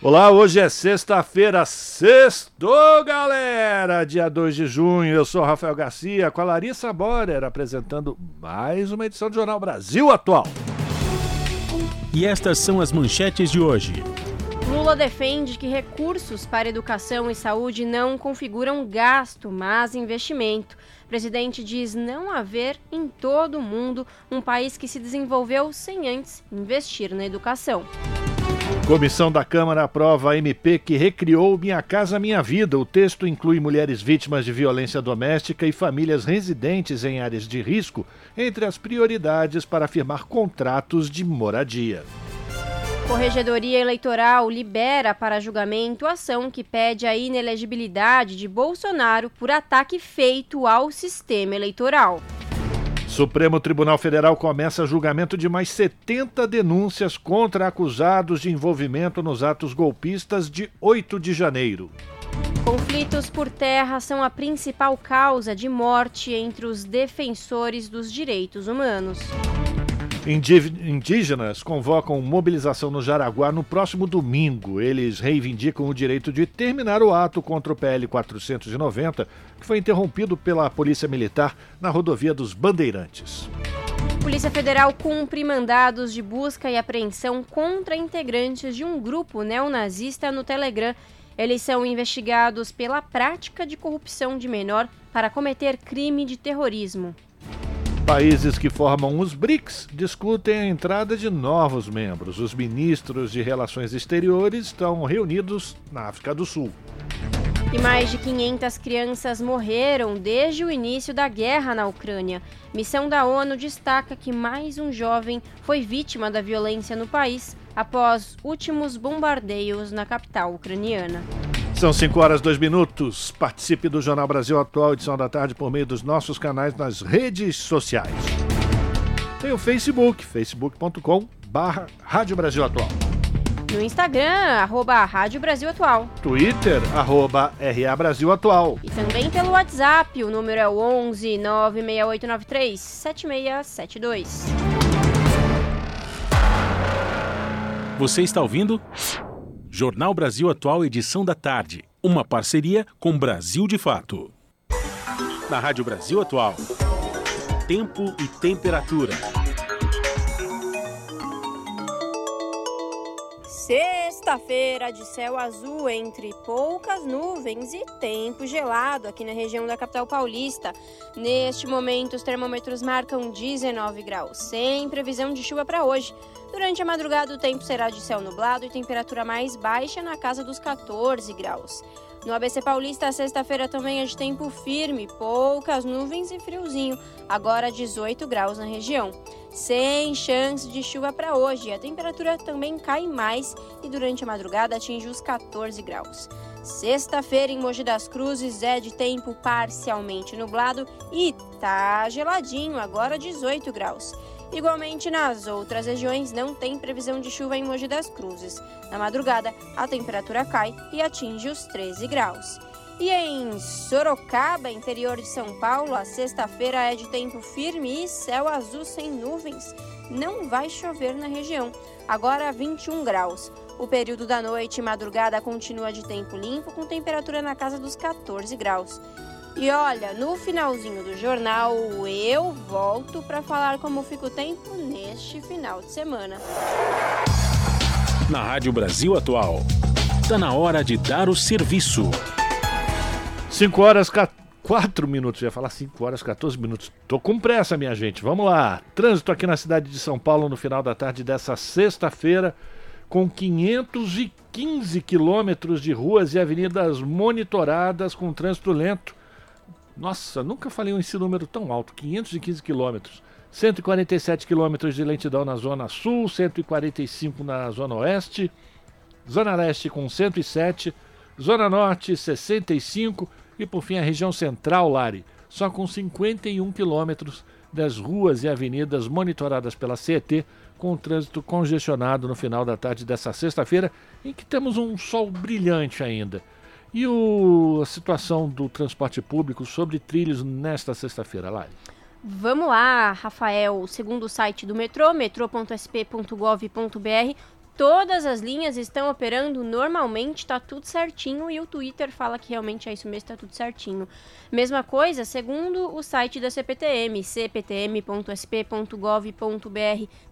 Olá, hoje é sexta-feira, sextou, galera! Dia 2 de junho, eu sou Rafael Garcia, com a Larissa Borer, apresentando mais uma edição do Jornal Brasil Atual. E estas são as manchetes de hoje. Lula defende que recursos para educação e saúde não configuram gasto, mas investimento. O presidente diz não haver em todo o mundo um país que se desenvolveu sem antes investir na educação. Comissão da Câmara aprova a MP que recriou Minha Casa Minha Vida. O texto inclui mulheres vítimas de violência doméstica e famílias residentes em áreas de risco entre as prioridades para firmar contratos de moradia. Corregedoria Eleitoral libera para julgamento ação que pede a inelegibilidade de Bolsonaro por ataque feito ao sistema eleitoral. Supremo Tribunal Federal começa julgamento de mais 70 denúncias contra acusados de envolvimento nos atos golpistas de 8 de janeiro. Conflitos por terra são a principal causa de morte entre os defensores dos direitos humanos. Indígenas convocam mobilização no Jaraguá no próximo domingo. Eles reivindicam o direito de terminar o ato contra o PL 490, que foi interrompido pela Polícia Militar na rodovia dos Bandeirantes. Polícia Federal cumpre mandados de busca e apreensão contra integrantes de um grupo neonazista no Telegram. Eles são investigados pela prática de corrupção de menor para cometer crime de terrorismo. Países que formam os BRICS discutem a entrada de novos membros. Os ministros de Relações Exteriores estão reunidos na África do Sul. E mais de 500 crianças morreram desde o início da guerra na Ucrânia. Missão da ONU destaca que mais um jovem foi vítima da violência no país após últimos bombardeios na capital ucraniana. São 5 horas 2 minutos. Participe do Jornal Brasil Atual, edição da tarde, por meio dos nossos canais nas redes sociais. Tem o Facebook, facebook.com barra Rádio Brasil Atual. No Instagram, arroba Rádio Brasil Atual. Twitter, arroba RA Brasil Atual. E também pelo WhatsApp, o número é o 11 96893 7672. Você está ouvindo? Jornal Brasil Atual, edição da tarde. Uma parceria com Brasil de Fato. Na Rádio Brasil Atual. Tempo e temperatura. Sexta-feira de céu azul entre poucas nuvens e tempo gelado aqui na região da capital paulista. Neste momento, os termômetros marcam 19 graus, sem previsão de chuva para hoje. Durante a madrugada, o tempo será de céu nublado e temperatura mais baixa na casa dos 14 graus. No ABC Paulista, a sexta-feira também é de tempo firme, poucas nuvens e friozinho, agora 18 graus na região. Sem chance de chuva para hoje, a temperatura também cai mais e durante a madrugada atinge os 14 graus. Sexta-feira em Mogi das Cruzes é de tempo parcialmente nublado e tá geladinho, agora 18 graus. Igualmente nas outras regiões não tem previsão de chuva em Mogi das Cruzes. Na madrugada, a temperatura cai e atinge os 13 graus. E em Sorocaba, interior de São Paulo, a sexta-feira é de tempo firme e céu azul sem nuvens. Não vai chover na região. Agora 21 graus. O período da noite e madrugada continua de tempo limpo, com temperatura na casa dos 14 graus. E olha, no finalzinho do jornal eu volto para falar como fica o tempo neste final de semana. Na Rádio Brasil Atual, está na hora de dar o serviço. 5 horas 4 minutos, ia falar 5 horas 14 minutos. Tô com pressa, minha gente. Vamos lá. Trânsito aqui na cidade de São Paulo no final da tarde dessa sexta-feira, com 515 quilômetros de ruas e avenidas monitoradas com trânsito lento nossa, nunca falei esse número tão alto, 515 quilômetros. 147 quilômetros de lentidão na zona sul, 145 na zona oeste, zona leste com 107, Zona Norte 65 e por fim a região central, Lari, só com 51 quilômetros das ruas e avenidas monitoradas pela CET, com o trânsito congestionado no final da tarde dessa sexta-feira, em que temos um sol brilhante ainda. E o, a situação do transporte público sobre trilhos nesta sexta-feira, Lari? Vamos lá, Rafael. Segundo o site do metrô, metrô.sp.gov.br, todas as linhas estão operando normalmente, tá tudo certinho e o Twitter fala que realmente é isso mesmo, tá tudo certinho. Mesma coisa, segundo o site da CPTM, cptm.sp.gov.br,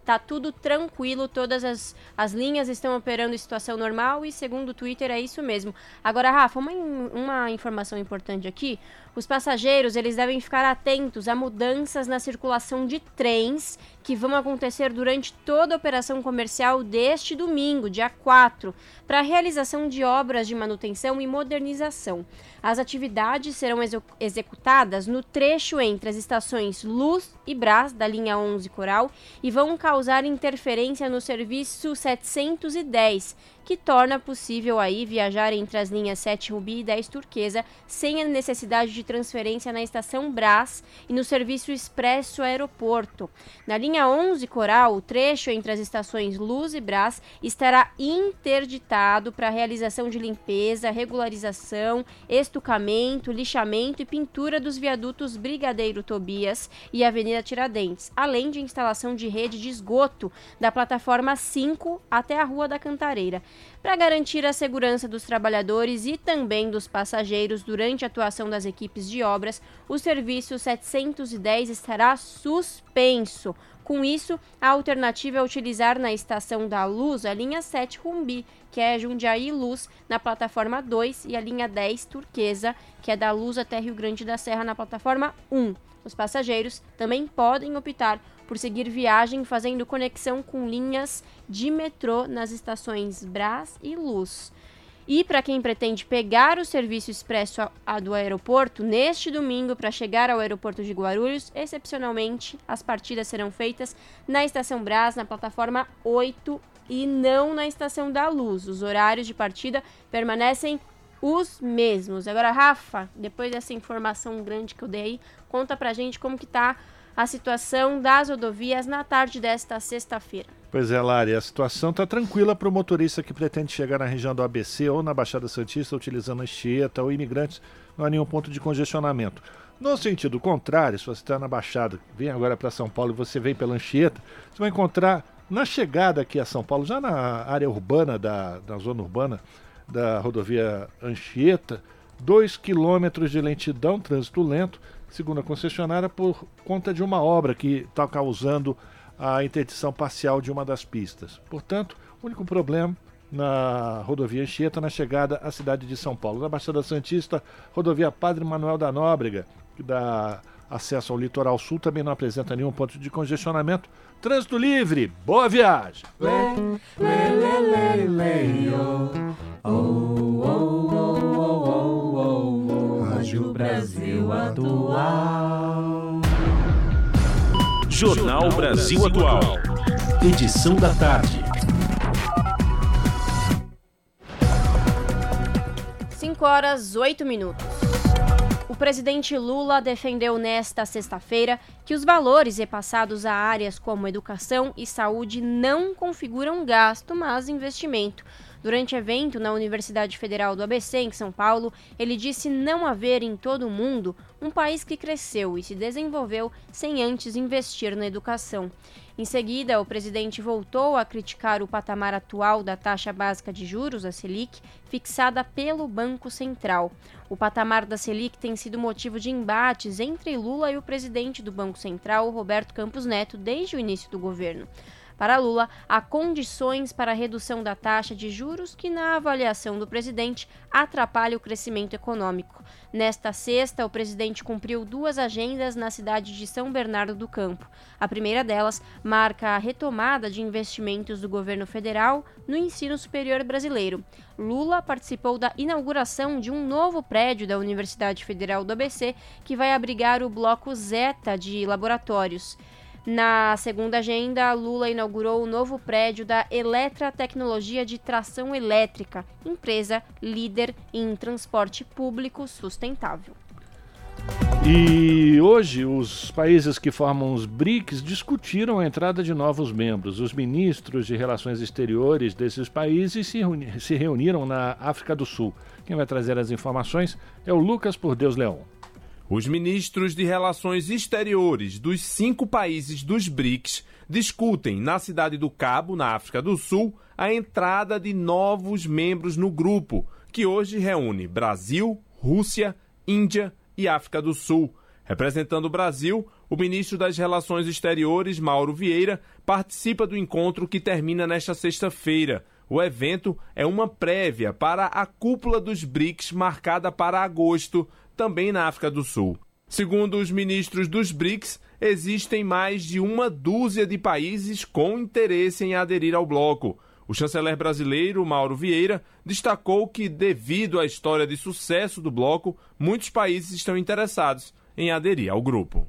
tá tudo tranquilo, todas as, as linhas estão operando em situação normal e segundo o Twitter é isso mesmo. Agora, Rafa, uma, uma informação importante aqui, os passageiros eles devem ficar atentos a mudanças na circulação de trens que vão acontecer durante toda a operação comercial deste domingo, dia 4, para a realização de obras de manutenção e modernização. As atividades serão executadas no trecho entre as estações Luz e Brás, da linha 11 Coral, e vão causar interferência no serviço 710, que torna possível aí viajar entre as linhas 7 Rubi e 10 Turquesa sem a necessidade de transferência na estação Brás e no serviço expresso aeroporto. Na linha 11 Coral, o trecho entre as estações Luz e Brás estará interditado para a realização de limpeza, regularização, estucamento, lixamento e pintura dos viadutos Brigadeiro Tobias e Avenida Tiradentes, além de instalação de rede de esgoto da plataforma 5 até a Rua da Cantareira para garantir a segurança dos trabalhadores e também dos passageiros durante a atuação das equipes de obras, o serviço 710 estará suspenso. Com isso, a alternativa é utilizar na estação da Luz a linha 7 Rumbi, que é Jundiaí Luz, na plataforma 2, e a linha 10 Turquesa, que é da Luz até Rio Grande da Serra, na plataforma 1. Os passageiros também podem optar por seguir viagem fazendo conexão com linhas de metrô nas estações Brás e Luz. E para quem pretende pegar o serviço expresso a, a do aeroporto, neste domingo, para chegar ao aeroporto de Guarulhos, excepcionalmente, as partidas serão feitas na estação Brás, na plataforma 8 e não na estação da Luz. Os horários de partida permanecem os mesmos. Agora, Rafa, depois dessa informação grande que eu dei, conta pra gente como que tá a situação das rodovias na tarde desta sexta-feira. Pois é, Lari, a situação está tranquila para o motorista que pretende chegar na região do ABC ou na Baixada Santista utilizando a Anchieta ou imigrantes, não há nenhum ponto de congestionamento. No sentido contrário, se você está na Baixada, vem agora para São Paulo e você vem pela Anchieta, você vai encontrar na chegada aqui a São Paulo, já na área urbana, da, da zona urbana da rodovia Anchieta, 2 quilômetros de lentidão, trânsito lento, segundo a concessionária, por conta de uma obra que está causando a interdição parcial de uma das pistas. Portanto, o único problema na rodovia Anchieta na chegada à cidade de São Paulo. Na Baixada Santista, rodovia Padre Manuel da Nóbrega, que dá acesso ao litoral sul, também não apresenta nenhum ponto de congestionamento. Trânsito livre, boa viagem! Lê, lê, Jornal Brasil Atual. Edição da tarde. 5 horas 8 minutos. O presidente Lula defendeu nesta sexta-feira que os valores repassados a áreas como educação e saúde não configuram gasto, mas investimento. Durante evento na Universidade Federal do ABC, em São Paulo, ele disse não haver em todo o mundo um país que cresceu e se desenvolveu sem antes investir na educação. Em seguida, o presidente voltou a criticar o patamar atual da taxa básica de juros, a Selic, fixada pelo Banco Central. O patamar da Selic tem sido motivo de embates entre Lula e o presidente do Banco Central, Roberto Campos Neto, desde o início do governo. Para Lula, há condições para a redução da taxa de juros que, na avaliação do presidente, atrapalha o crescimento econômico. Nesta sexta, o presidente cumpriu duas agendas na cidade de São Bernardo do Campo. A primeira delas marca a retomada de investimentos do governo federal no ensino superior brasileiro. Lula participou da inauguração de um novo prédio da Universidade Federal do ABC que vai abrigar o bloco Zeta de laboratórios. Na segunda agenda, Lula inaugurou o novo prédio da Eletra Tecnologia de Tração Elétrica, empresa líder em transporte público sustentável. E hoje os países que formam os BRICS discutiram a entrada de novos membros. Os ministros de relações exteriores desses países se, reuni se reuniram na África do Sul. Quem vai trazer as informações é o Lucas Por Deus Leão. Os ministros de Relações Exteriores dos cinco países dos BRICS discutem na cidade do Cabo, na África do Sul, a entrada de novos membros no grupo, que hoje reúne Brasil, Rússia, Índia e África do Sul. Representando o Brasil, o ministro das Relações Exteriores, Mauro Vieira, participa do encontro que termina nesta sexta-feira. O evento é uma prévia para a cúpula dos BRICS marcada para agosto, também na África do Sul. Segundo os ministros dos BRICS, existem mais de uma dúzia de países com interesse em aderir ao bloco. O chanceler brasileiro, Mauro Vieira, destacou que, devido à história de sucesso do bloco, muitos países estão interessados em aderir ao grupo.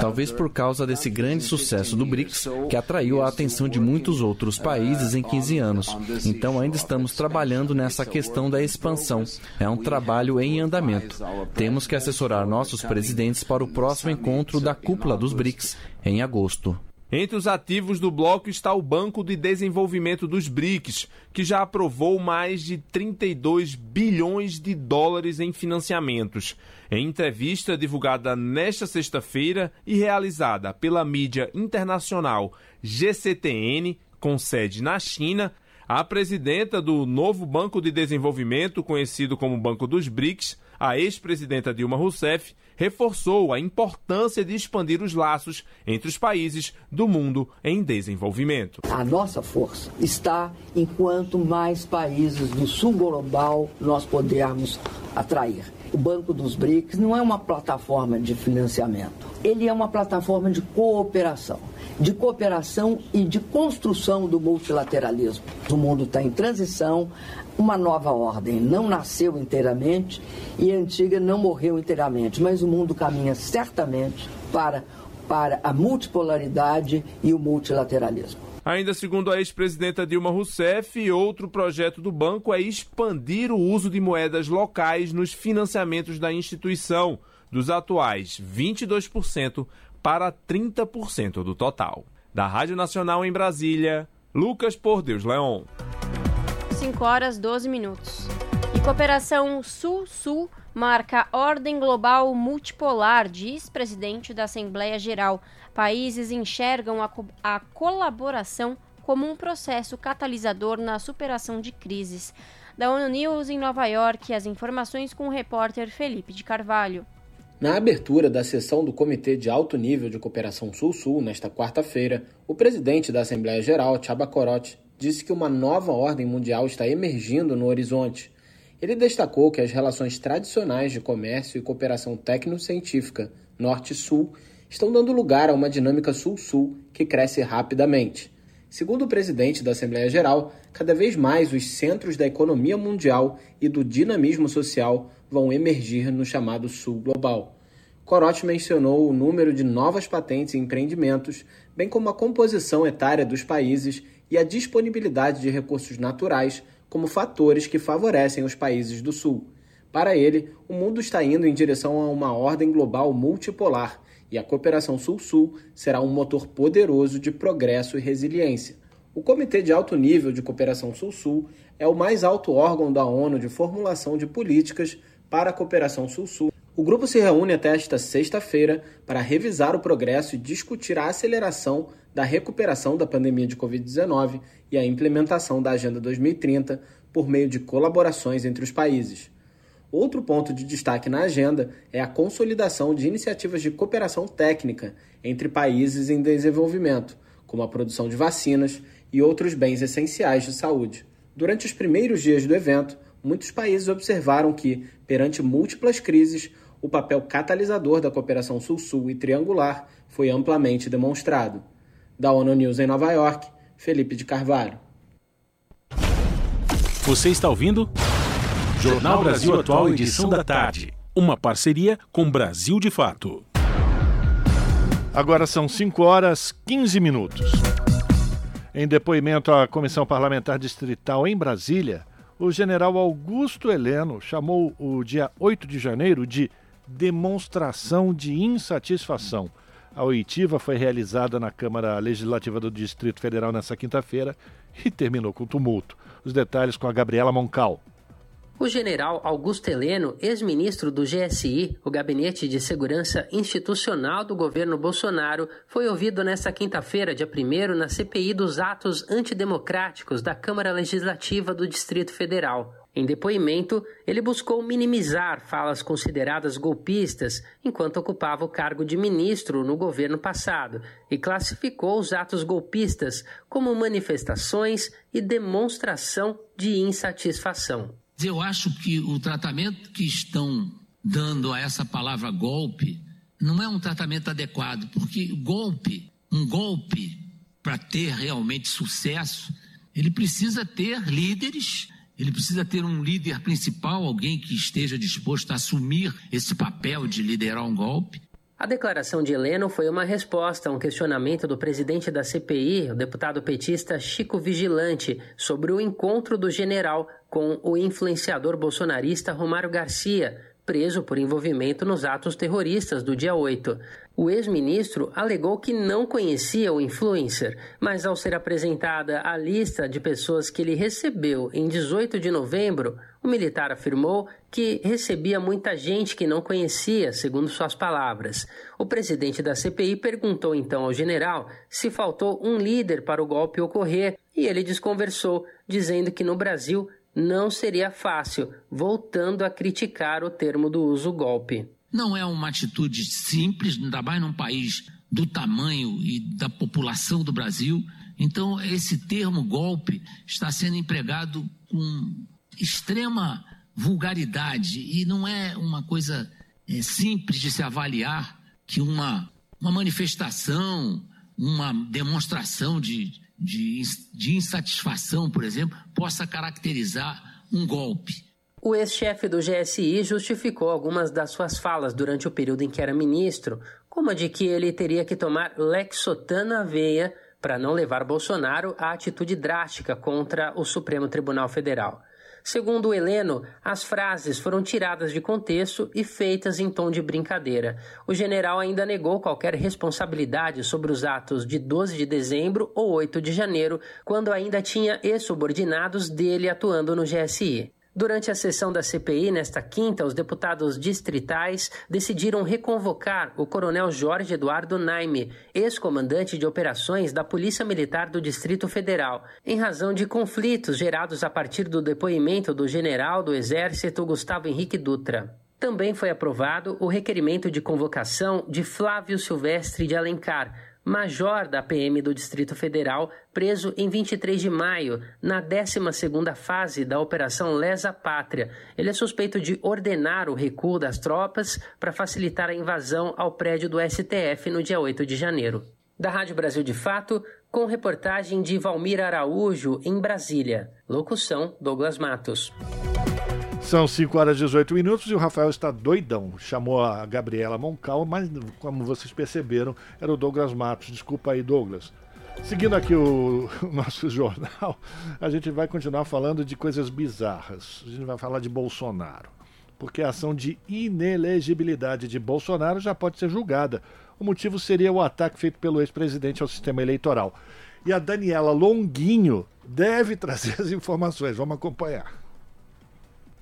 Talvez por causa desse grande sucesso do BRICS, que atraiu a atenção de muitos outros países em 15 anos. Então ainda estamos trabalhando nessa questão da expansão. É um trabalho em andamento. Temos que assessorar nossos presidentes para o próximo encontro da cúpula dos BRICS, em agosto. Entre os ativos do bloco está o Banco de Desenvolvimento dos BRICS, que já aprovou mais de 32 bilhões de dólares em financiamentos. Em entrevista divulgada nesta sexta-feira e realizada pela mídia internacional GCTN, com sede na China, a presidenta do novo Banco de Desenvolvimento, conhecido como Banco dos BRICS, a ex-presidenta Dilma Rousseff reforçou a importância de expandir os laços entre os países do mundo em desenvolvimento. A nossa força está em quanto mais países do sul global nós pudermos atrair. O Banco dos BRICS não é uma plataforma de financiamento, ele é uma plataforma de cooperação de cooperação e de construção do multilateralismo. O mundo está em transição, uma nova ordem não nasceu inteiramente e a antiga não morreu inteiramente, mas o mundo caminha certamente para, para a multipolaridade e o multilateralismo. Ainda segundo a ex-presidenta Dilma Rousseff, outro projeto do banco é expandir o uso de moedas locais nos financiamentos da instituição, dos atuais 22% para 30% do total. Da Rádio Nacional em Brasília, Lucas Por Deus Leon. 5 horas 12 minutos. E cooperação Sul-Sul marca ordem global multipolar, diz presidente da Assembleia Geral. Países enxergam a, co a colaboração como um processo catalisador na superação de crises. Da ONU News em Nova York, as informações com o repórter Felipe de Carvalho. Na abertura da sessão do Comitê de Alto Nível de Cooperação Sul-Sul, nesta quarta-feira, o presidente da Assembleia Geral, Chaba Korot, disse que uma nova ordem mundial está emergindo no horizonte. Ele destacou que as relações tradicionais de comércio e cooperação técnico-científica Norte-Sul estão dando lugar a uma dinâmica Sul-Sul que cresce rapidamente. Segundo o presidente da Assembleia Geral, cada vez mais os centros da economia mundial e do dinamismo social vão emergir no chamado Sul Global. Corote mencionou o número de novas patentes e empreendimentos, bem como a composição etária dos países e a disponibilidade de recursos naturais como fatores que favorecem os países do Sul. Para ele, o mundo está indo em direção a uma ordem global multipolar e a cooperação Sul-Sul será um motor poderoso de progresso e resiliência. O Comitê de Alto Nível de Cooperação Sul-Sul é o mais alto órgão da ONU de formulação de políticas para a cooperação Sul-Sul. O grupo se reúne até esta sexta-feira para revisar o progresso e discutir a aceleração da recuperação da pandemia de Covid-19 e a implementação da Agenda 2030 por meio de colaborações entre os países. Outro ponto de destaque na agenda é a consolidação de iniciativas de cooperação técnica entre países em desenvolvimento, como a produção de vacinas e outros bens essenciais de saúde. Durante os primeiros dias do evento, muitos países observaram que, perante múltiplas crises, o papel catalisador da cooperação Sul-Sul e triangular foi amplamente demonstrado. Da ONU News em Nova York, Felipe de Carvalho. Você está ouvindo? Jornal Brasil Atual, edição da tarde. uma parceria com Brasil de Fato. Agora são 5 horas 15 minutos. Em depoimento à Comissão Parlamentar Distrital em Brasília, o general Augusto Heleno chamou o dia 8 de janeiro de demonstração de insatisfação. A oitiva foi realizada na Câmara Legislativa do Distrito Federal nesta quinta-feira e terminou com tumulto. Os detalhes com a Gabriela Moncal. O general Augusto Heleno, ex-ministro do GSI, o Gabinete de Segurança Institucional do governo Bolsonaro, foi ouvido nesta quinta-feira, dia 1 na CPI dos atos antidemocráticos da Câmara Legislativa do Distrito Federal. Em depoimento, ele buscou minimizar falas consideradas golpistas enquanto ocupava o cargo de ministro no governo passado e classificou os atos golpistas como manifestações e demonstração de insatisfação. Eu acho que o tratamento que estão dando a essa palavra golpe não é um tratamento adequado, porque golpe, um golpe, para ter realmente sucesso, ele precisa ter líderes, ele precisa ter um líder principal, alguém que esteja disposto a assumir esse papel de liderar um golpe. A declaração de Heleno foi uma resposta a um questionamento do presidente da CPI, o deputado petista Chico Vigilante, sobre o encontro do general com o influenciador bolsonarista Romário Garcia, preso por envolvimento nos atos terroristas do dia 8. O ex-ministro alegou que não conhecia o influencer, mas ao ser apresentada a lista de pessoas que ele recebeu em 18 de novembro, o militar afirmou que recebia muita gente que não conhecia, segundo suas palavras. O presidente da CPI perguntou então ao general se faltou um líder para o golpe ocorrer e ele desconversou, dizendo que no Brasil não seria fácil, voltando a criticar o termo do uso golpe. Não é uma atitude simples, ainda mais num país do tamanho e da população do Brasil. Então, esse termo golpe está sendo empregado com extrema vulgaridade e não é uma coisa é, simples de se avaliar que uma, uma manifestação, uma demonstração de, de, de insatisfação, por exemplo, possa caracterizar um golpe. O ex-chefe do GSI justificou algumas das suas falas durante o período em que era ministro, como a de que ele teria que tomar Lexotan veia para não levar Bolsonaro à atitude drástica contra o Supremo Tribunal Federal. Segundo Heleno, as frases foram tiradas de contexto e feitas em tom de brincadeira. O general ainda negou qualquer responsabilidade sobre os atos de 12 de dezembro ou 8 de janeiro, quando ainda tinha ex-subordinados dele atuando no GSI. Durante a sessão da CPI, nesta quinta, os deputados distritais decidiram reconvocar o coronel Jorge Eduardo Naime, ex-comandante de operações da Polícia Militar do Distrito Federal, em razão de conflitos gerados a partir do depoimento do general do Exército Gustavo Henrique Dutra. Também foi aprovado o requerimento de convocação de Flávio Silvestre de Alencar, major da PM do Distrito Federal, preso em 23 de maio, na 12ª fase da Operação Lesa Pátria. Ele é suspeito de ordenar o recuo das tropas para facilitar a invasão ao prédio do STF no dia 8 de janeiro. Da Rádio Brasil de Fato, com reportagem de Valmir Araújo, em Brasília. Locução: Douglas Matos. São 5 horas e 18 minutos e o Rafael está doidão. Chamou a Gabriela Moncal, mas como vocês perceberam, era o Douglas Matos. Desculpa aí, Douglas. Seguindo aqui o, o, nosso jornal, a gente vai continuar falando de coisas bizarras. A gente vai falar de Bolsonaro. Porque a ação de inelegibilidade de Bolsonaro já pode ser julgada. O motivo seria o ataque feito pelo ex-presidente ao sistema eleitoral. E a Daniela Longuinho deve trazer as informações. Vamos acompanhar.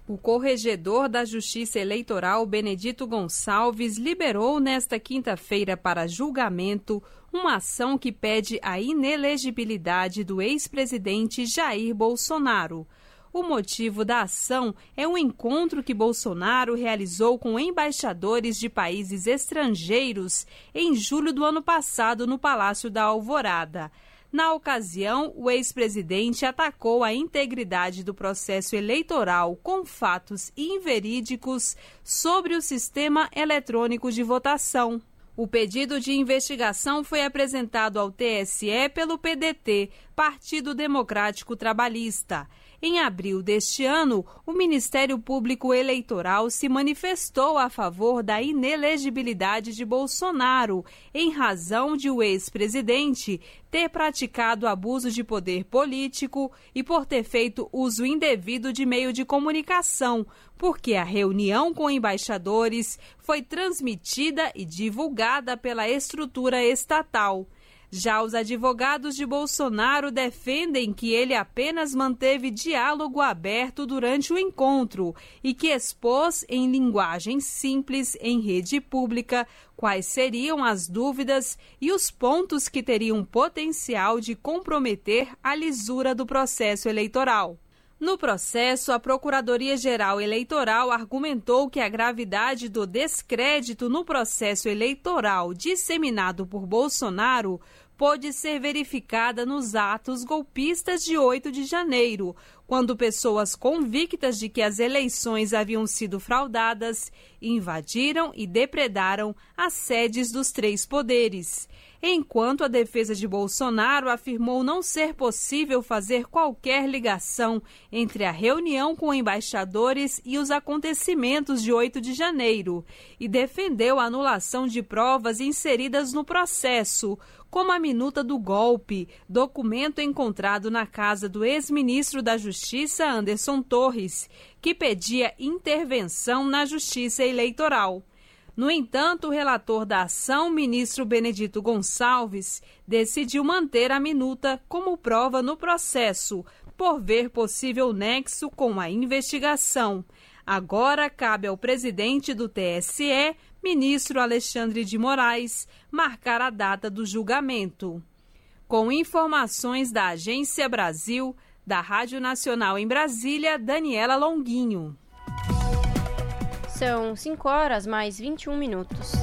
O corregedor da Justiça Eleitoral, Benedito Gonçalves, liberou nesta quinta-feira para julgamento uma ação que pede a inelegibilidade do ex-presidente Jair Bolsonaro. O motivo da ação é um encontro que Bolsonaro realizou com embaixadores de países estrangeiros em julho do ano passado no Palácio da Alvorada. Na ocasião, o ex-presidente atacou a integridade do processo eleitoral com fatos inverídicos sobre o sistema eletrônico de votação. O pedido de investigação foi apresentado ao TSE pelo PDT, Partido Democrático Trabalhista. Em abril deste ano, o Ministério Público Eleitoral se manifestou a favor da inelegibilidade de Bolsonaro, em razão de o ex-presidente ter praticado abuso de poder político e por ter feito uso indevido de meio de comunicação, porque a reunião com embaixadores foi transmitida e divulgada pela estrutura estatal. Já os advogados de Bolsonaro defendem que ele apenas manteve diálogo aberto durante o encontro e que expôs em linguagem simples em rede pública quais seriam as dúvidas e os pontos que teriam potencial de comprometer a lisura do processo eleitoral. No processo, a Procuradoria-Geral Eleitoral argumentou que a gravidade do descrédito no processo eleitoral disseminado por Bolsonaro pôde ser verificada nos atos golpistas de 8 de janeiro, quando pessoas convictas de que as eleições haviam sido fraudadas invadiram e depredaram as sedes dos três poderes enquanto a defesa de Bolsonaro afirmou não ser possível fazer qualquer ligação entre a reunião com embaixadores e os acontecimentos de 8 de janeiro, e defendeu a anulação de provas inseridas no processo, como a minuta do golpe, documento encontrado na casa do ex-ministro da Justiça Anderson Torres, que pedia intervenção na justiça eleitoral. No entanto, o relator da ação, ministro Benedito Gonçalves, decidiu manter a minuta como prova no processo, por ver possível nexo com a investigação. Agora cabe ao presidente do TSE, ministro Alexandre de Moraes, marcar a data do julgamento. Com informações da Agência Brasil, da Rádio Nacional em Brasília, Daniela Longuinho. São 5 horas mais 21 minutos.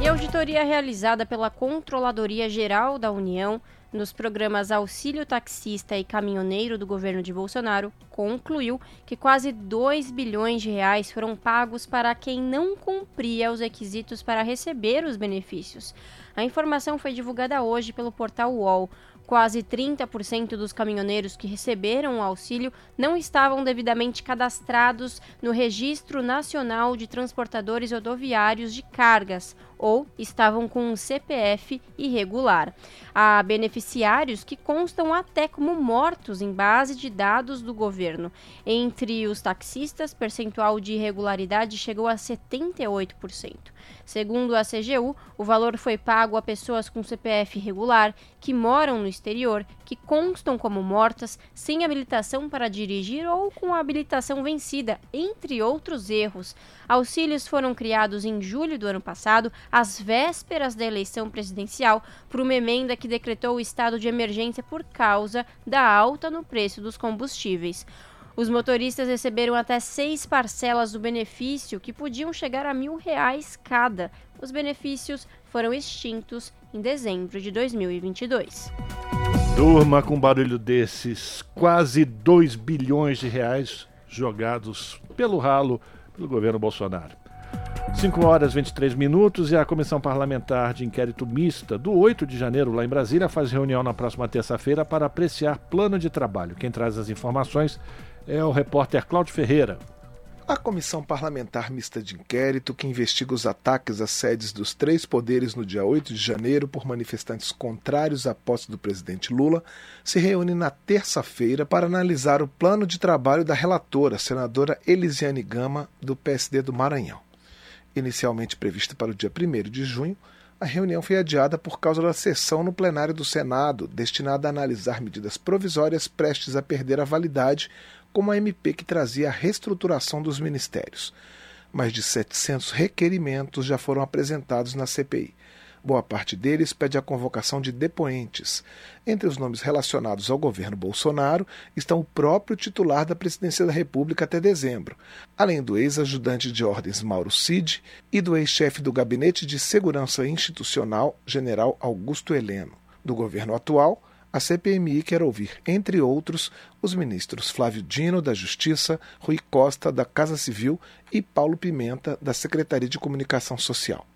E a auditoria realizada pela Controladoria Geral da União nos programas Auxílio Taxista e Caminhoneiro do governo de Bolsonaro concluiu que quase 2 bilhões de reais foram pagos para quem não cumpria os requisitos para receber os benefícios. A informação foi divulgada hoje pelo portal UOL. Quase 30% dos caminhoneiros que receberam o auxílio não estavam devidamente cadastrados no Registro Nacional de Transportadores Rodoviários de Cargas ou estavam com um CPF irregular. Há beneficiários que constam até como mortos em base de dados do governo. Entre os taxistas, percentual de irregularidade chegou a 78%. Segundo a CGU, o valor foi pago a pessoas com CPF irregular, que moram no exterior, que constam como mortas, sem habilitação para dirigir ou com habilitação vencida, entre outros erros. Auxílios foram criados em julho do ano passado, às vésperas da eleição presidencial, por uma emenda que decretou o estado de emergência por causa da alta no preço dos combustíveis. Os motoristas receberam até seis parcelas do benefício, que podiam chegar a mil reais cada. Os benefícios foram extintos em dezembro de 2022. Durma com barulho desses quase 2 bilhões de reais jogados pelo ralo pelo governo Bolsonaro. 5 horas e 23 minutos e a Comissão Parlamentar de Inquérito Mista do 8 de janeiro, lá em Brasília, faz reunião na próxima terça-feira para apreciar plano de trabalho. Quem traz as informações é o repórter Cláudio Ferreira. A Comissão Parlamentar Mista de Inquérito, que investiga os ataques às sedes dos três poderes no dia 8 de janeiro por manifestantes contrários à posse do presidente Lula, se reúne na terça-feira para analisar o plano de trabalho da relatora, senadora Elisiane Gama, do PSD do Maranhão. Inicialmente prevista para o dia 1 de junho, a reunião foi adiada por causa da sessão no plenário do Senado, destinada a analisar medidas provisórias prestes a perder a validade como a MP que trazia a reestruturação dos ministérios. Mais de 700 requerimentos já foram apresentados na CPI. Boa parte deles pede a convocação de depoentes. Entre os nomes relacionados ao governo Bolsonaro estão o próprio titular da presidência da República até dezembro, além do ex-ajudante de ordens Mauro Cid e do ex-chefe do Gabinete de Segurança Institucional, general Augusto Heleno. Do governo atual, a CPMI quer ouvir, entre outros, os ministros Flávio Dino, da Justiça, Rui Costa, da Casa Civil e Paulo Pimenta, da Secretaria de Comunicação Social.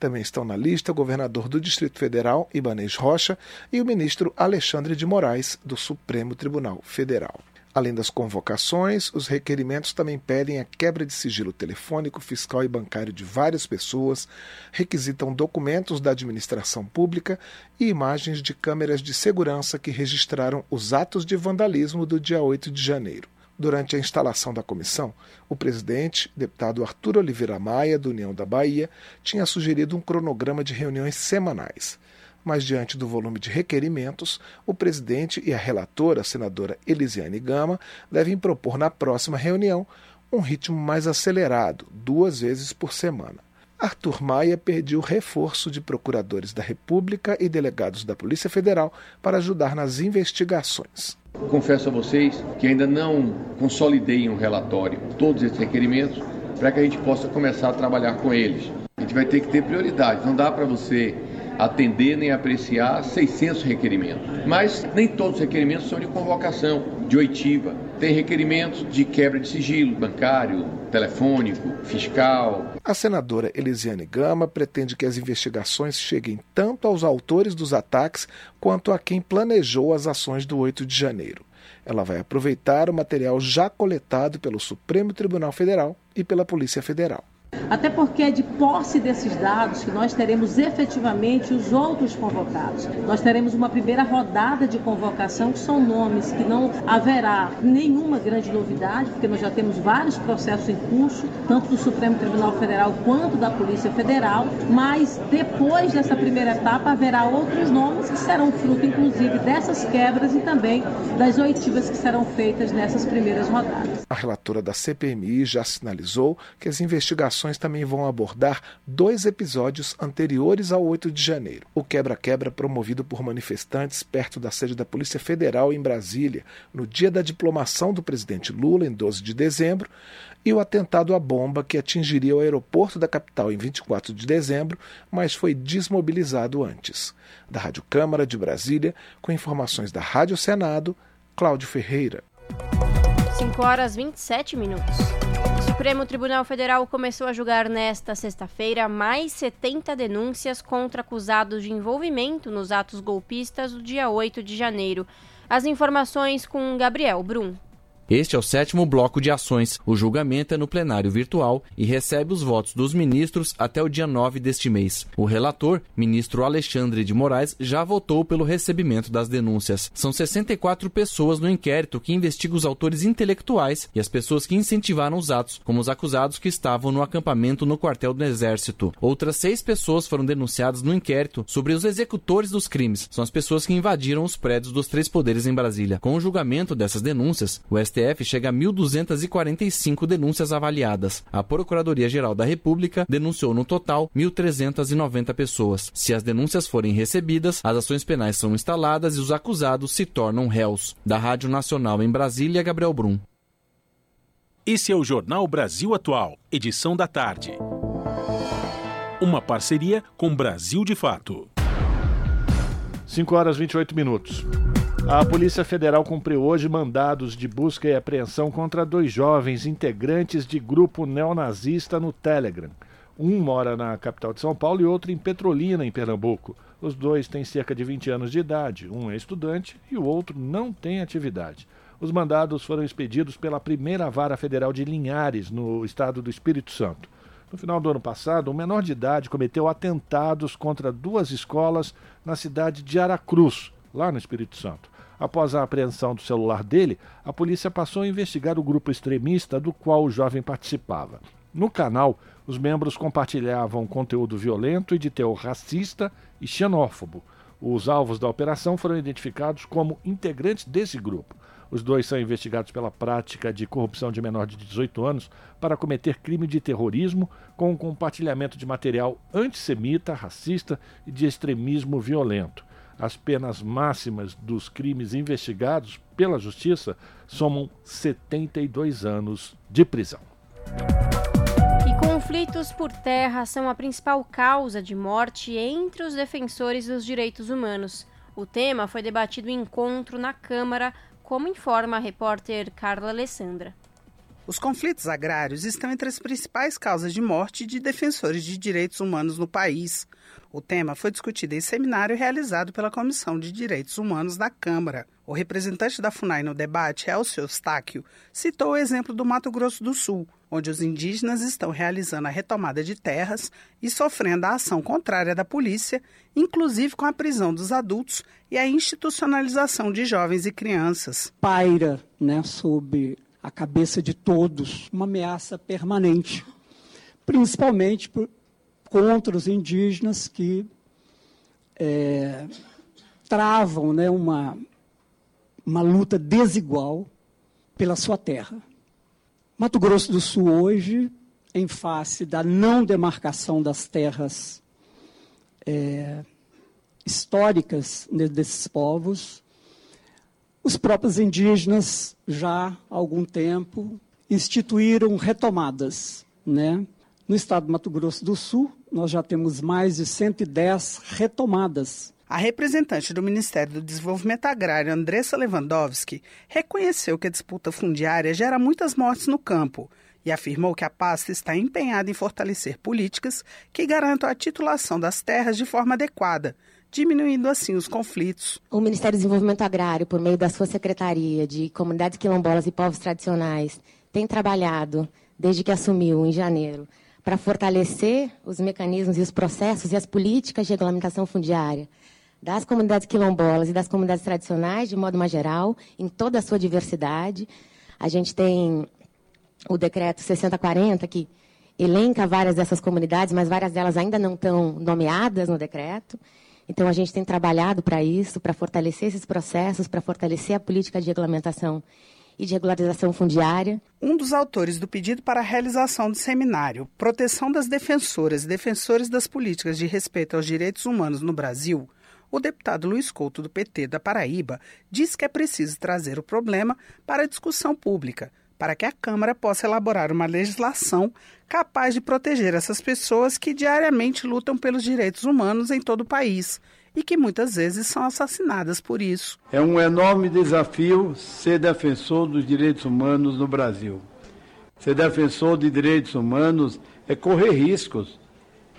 Também estão na lista o governador do Distrito Federal, Ibanez Rocha, e o ministro Alexandre de Moraes, do Supremo Tribunal Federal. Além das convocações, os requerimentos também pedem a quebra de sigilo telefônico, fiscal e bancário de várias pessoas, requisitam documentos da administração pública e imagens de câmeras de segurança que registraram os atos de vandalismo do dia 8 de janeiro. Durante a instalação da comissão, o presidente, deputado Arthur Oliveira Maia, do União da Bahia, tinha sugerido um cronograma de reuniões semanais. Mas, diante do volume de requerimentos, o presidente e a relatora, a senadora Elisiane Gama, devem propor na próxima reunião um ritmo mais acelerado, duas vezes por semana. Arthur Maia pediu reforço de procuradores da República e delegados da Polícia Federal para ajudar nas investigações. Confesso a vocês que ainda não consolidei um relatório todos esses requerimentos para que a gente possa começar a trabalhar com eles. A gente vai ter que ter prioridade. Não dá para você atender nem apreciar 600 requerimentos. Mas nem todos os requerimentos são de convocação, de oitiva. Tem requerimentos de quebra de sigilo bancário, telefônico, fiscal. A senadora Elisiane Gama pretende que as investigações cheguem tanto aos autores dos ataques quanto a quem planejou as ações do 8 de janeiro. Ela vai aproveitar o material já coletado pelo Supremo Tribunal Federal e pela Polícia Federal. Até porque é de posse desses dados que nós teremos efetivamente os outros convocados. Nós teremos uma primeira rodada de convocação, que são nomes que não haverá nenhuma grande novidade, porque nós já temos vários processos em curso, tanto do Supremo Tribunal Federal quanto da Polícia Federal, mas depois dessa primeira etapa haverá outros nomes que serão fruto, inclusive, dessas quebras e também das oitivas que serão feitas nessas primeiras rodadas. A relatora da CPMI já sinalizou que as investigações também vão abordar dois episódios anteriores ao 8 de janeiro: o quebra-quebra promovido por manifestantes perto da sede da Polícia Federal em Brasília, no dia da diplomação do presidente Lula, em 12 de dezembro, e o atentado à bomba que atingiria o aeroporto da capital em 24 de dezembro, mas foi desmobilizado antes. Da Rádio Câmara de Brasília, com informações da Rádio Senado, Cláudio Ferreira. 5 horas 27 minutos. Supremo Tribunal Federal começou a julgar nesta sexta-feira mais 70 denúncias contra acusados de envolvimento nos atos golpistas do dia 8 de janeiro. As informações com Gabriel Brum. Este é o sétimo bloco de ações. O julgamento é no plenário virtual e recebe os votos dos ministros até o dia 9 deste mês. O relator, ministro Alexandre de Moraes, já votou pelo recebimento das denúncias. São 64 pessoas no inquérito que investiga os autores intelectuais e as pessoas que incentivaram os atos, como os acusados que estavam no acampamento no quartel do Exército. Outras seis pessoas foram denunciadas no inquérito sobre os executores dos crimes. São as pessoas que invadiram os prédios dos três poderes em Brasília. Com o julgamento dessas denúncias, o STF STF chega a 1.245 denúncias avaliadas. A Procuradoria-Geral da República denunciou no total 1.390 pessoas. Se as denúncias forem recebidas, as ações penais são instaladas e os acusados se tornam réus. Da Rádio Nacional em Brasília, Gabriel Brum. Esse é o Jornal Brasil Atual, edição da tarde. Uma parceria com Brasil de Fato. 5 horas 28 minutos. A Polícia Federal cumpriu hoje mandados de busca e apreensão contra dois jovens integrantes de grupo neonazista no Telegram. Um mora na capital de São Paulo e outro em Petrolina, em Pernambuco. Os dois têm cerca de 20 anos de idade. Um é estudante e o outro não tem atividade. Os mandados foram expedidos pela primeira vara federal de Linhares, no estado do Espírito Santo. No final do ano passado, um menor de idade cometeu atentados contra duas escolas na cidade de Aracruz, lá no Espírito Santo. Após a apreensão do celular dele, a polícia passou a investigar o grupo extremista do qual o jovem participava. No canal, os membros compartilhavam conteúdo violento e de teor racista e xenófobo. Os alvos da operação foram identificados como integrantes desse grupo. Os dois são investigados pela prática de corrupção de menor de 18 anos para cometer crime de terrorismo com compartilhamento de material antissemita, racista e de extremismo violento as penas máximas dos crimes investigados pela Justiça somam 72 anos de prisão. E conflitos por terra são a principal causa de morte entre os defensores dos direitos humanos. O tema foi debatido em encontro na Câmara, como informa a repórter Carla Alessandra. Os conflitos agrários estão entre as principais causas de morte de defensores de direitos humanos no país. O tema foi discutido em seminário realizado pela Comissão de Direitos Humanos da Câmara. O representante da FUNAI no debate, Elcio Eustáquio, citou o exemplo do Mato Grosso do Sul, onde os indígenas estão realizando a retomada de terras e sofrendo a ação contrária da polícia, inclusive com a prisão dos adultos e a institucionalização de jovens e crianças. Paira, né, sob a cabeça de todos, uma ameaça permanente, principalmente por, contra os indígenas que é, travam né, uma, uma luta desigual pela sua terra. Mato Grosso do Sul hoje, em face da não demarcação das terras é, históricas desses povos, os próprios indígenas já há algum tempo instituíram retomadas. Né? No estado do Mato Grosso do Sul, nós já temos mais de 110 retomadas. A representante do Ministério do Desenvolvimento Agrário, Andressa Lewandowski, reconheceu que a disputa fundiária gera muitas mortes no campo e afirmou que a pasta está empenhada em fortalecer políticas que garantam a titulação das terras de forma adequada, diminuindo assim os conflitos. O Ministério do Desenvolvimento Agrário, por meio da sua Secretaria de Comunidades Quilombolas e Povos Tradicionais, tem trabalhado, desde que assumiu em janeiro, para fortalecer os mecanismos e os processos e as políticas de regulamentação fundiária das comunidades quilombolas e das comunidades tradicionais, de modo mais geral, em toda a sua diversidade. A gente tem o decreto 6040, que elenca várias dessas comunidades, mas várias delas ainda não estão nomeadas no decreto. Então, a gente tem trabalhado para isso, para fortalecer esses processos, para fortalecer a política de regulamentação e de regularização fundiária. Um dos autores do pedido para a realização do seminário Proteção das Defensoras e Defensores das Políticas de Respeito aos Direitos Humanos no Brasil, o deputado Luiz Couto, do PT da Paraíba, diz que é preciso trazer o problema para a discussão pública, para que a Câmara possa elaborar uma legislação capaz de proteger essas pessoas que diariamente lutam pelos direitos humanos em todo o país e que muitas vezes são assassinadas por isso. É um enorme desafio ser defensor dos direitos humanos no Brasil. Ser defensor de direitos humanos é correr riscos,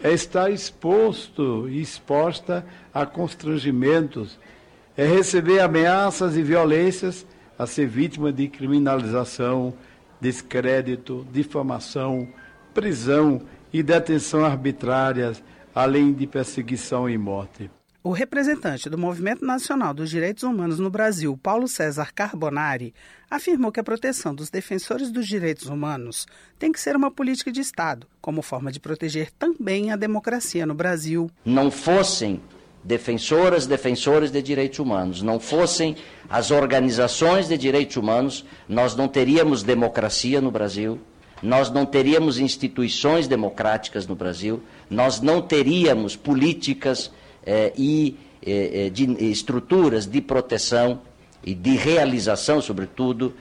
é estar exposto e exposta a constrangimentos, é receber ameaças e violências a ser vítima de criminalização, descrédito, difamação, prisão e detenção arbitrárias, além de perseguição e morte. O representante do Movimento Nacional dos Direitos Humanos no Brasil, Paulo César Carbonari, afirmou que a proteção dos defensores dos direitos humanos tem que ser uma política de Estado, como forma de proteger também a democracia no Brasil. Não fossem defensoras, defensores de direitos humanos, não fossem as organizações de direitos humanos, nós não teríamos democracia no Brasil, nós não teríamos instituições democráticas no Brasil, nós não teríamos políticas eh, e eh, de estruturas de proteção e de realização, sobretudo,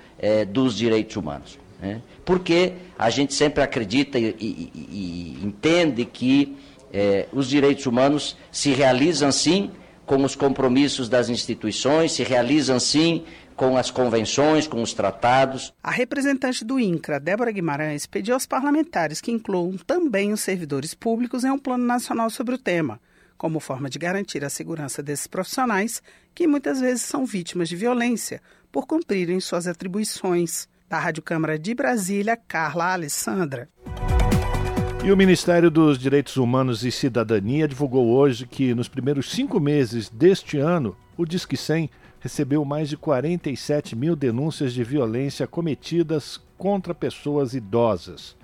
dos direitos humanos. Né? Porque a gente sempre acredita e, e, e entende que os direitos humanos se realizam sim com os compromissos das instituições, se realizam sim com as convenções, com os tratados. A representante do INCRA, Débora Guimarães, pediu aos parlamentares que incluam também os servidores públicos em um plano nacional sobre o tema, como forma de garantir a segurança desses profissionais que muitas vezes são vítimas de violência por cumprirem suas atribuições. Da Rádio Câmara de Brasília, Carla Alessandra. E o Ministério dos Direitos Humanos e Cidadania divulgou hoje que, nos primeiros cinco meses deste ano, o Disque 100 recebeu mais de 47 mil denúncias de violência cometidas contra pessoas idosas.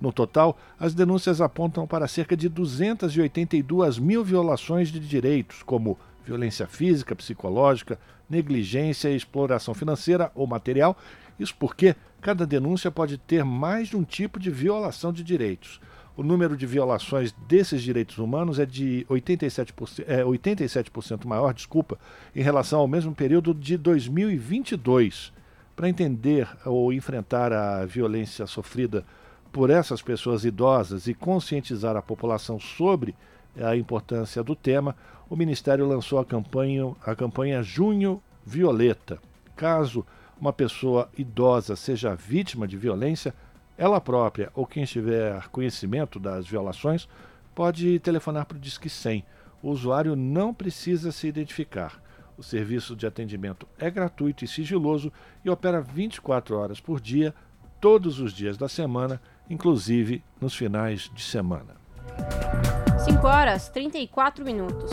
No total, as denúncias apontam para cerca de 282 mil violações de direitos, como violência física, psicológica, negligência e exploração financeira ou material. Isso porque cada denúncia pode ter mais de um tipo de violação de direitos o número de violações desses direitos humanos é de 87%, é, 87% maior, desculpa, em relação ao mesmo período de 2022. Para entender ou enfrentar a violência sofrida por essas pessoas idosas e conscientizar a população sobre a importância do tema, o Ministério lançou a campanha, a campanha Junho Violeta. Caso uma pessoa idosa seja vítima de violência, ela própria ou quem tiver conhecimento das violações pode telefonar para o Disque 100. O usuário não precisa se identificar. O serviço de atendimento é gratuito e sigiloso e opera 24 horas por dia, todos os dias da semana, inclusive nos finais de semana. 5 horas 34 minutos.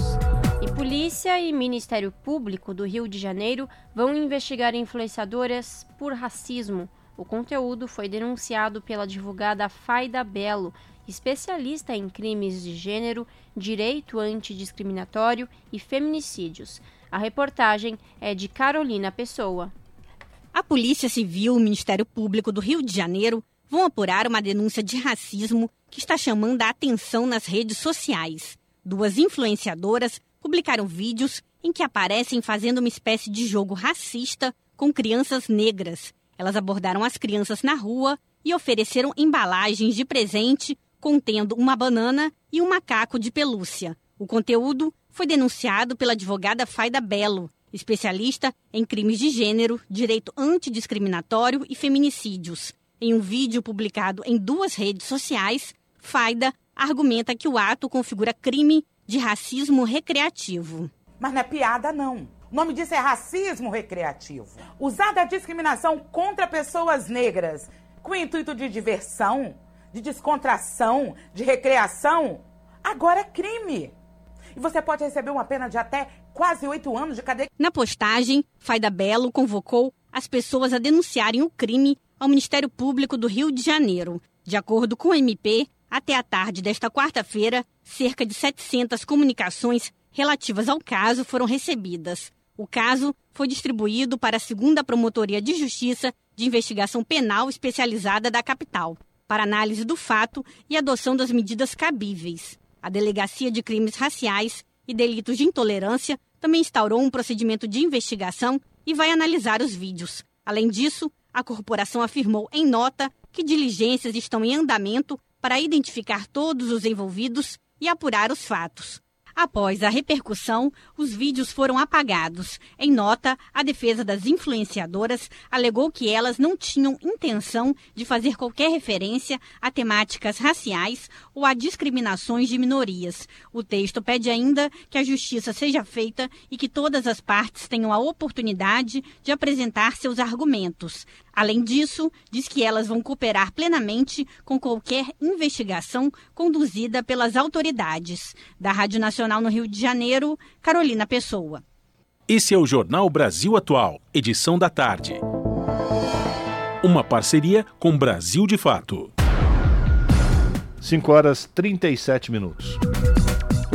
E polícia e Ministério Público do Rio de Janeiro vão investigar influenciadoras por racismo. O conteúdo foi denunciado pela advogada Faida Belo, especialista em crimes de gênero, direito antidiscriminatório e feminicídios. A reportagem é de Carolina Pessoa. A Polícia Civil e o Ministério Público do Rio de Janeiro vão apurar uma denúncia de racismo que está chamando a atenção nas redes sociais. Duas influenciadoras publicaram vídeos em que aparecem fazendo uma espécie de jogo racista com crianças negras. Elas abordaram as crianças na rua e ofereceram embalagens de presente contendo uma banana e um macaco de pelúcia. O conteúdo foi denunciado pela advogada Faida Belo, especialista em crimes de gênero, direito antidiscriminatório e feminicídios. Em um vídeo publicado em duas redes sociais, Faida argumenta que o ato configura crime de racismo recreativo. Mas não é piada, não. O nome disso é racismo recreativo. Usada a discriminação contra pessoas negras com o intuito de diversão, de descontração, de recreação, agora é crime. E você pode receber uma pena de até quase oito anos de cadeia. Na postagem, Faida Belo convocou as pessoas a denunciarem o crime ao Ministério Público do Rio de Janeiro. De acordo com o MP, até a tarde desta quarta-feira, cerca de 700 comunicações relativas ao caso foram recebidas. O caso foi distribuído para a segunda Promotoria de Justiça de Investigação Penal Especializada da capital, para análise do fato e adoção das medidas cabíveis. A Delegacia de Crimes Raciais e Delitos de Intolerância também instaurou um procedimento de investigação e vai analisar os vídeos. Além disso, a corporação afirmou em nota que diligências estão em andamento para identificar todos os envolvidos e apurar os fatos. Após a repercussão, os vídeos foram apagados. Em nota, a defesa das influenciadoras alegou que elas não tinham intenção de fazer qualquer referência a temáticas raciais ou a discriminações de minorias. O texto pede ainda que a justiça seja feita e que todas as partes tenham a oportunidade de apresentar seus argumentos. Além disso, diz que elas vão cooperar plenamente com qualquer investigação conduzida pelas autoridades. Da Rádio Nacional no Rio de Janeiro, Carolina Pessoa. Esse é o Jornal Brasil Atual, edição da tarde. Uma parceria com Brasil de Fato. 5 horas 37 minutos.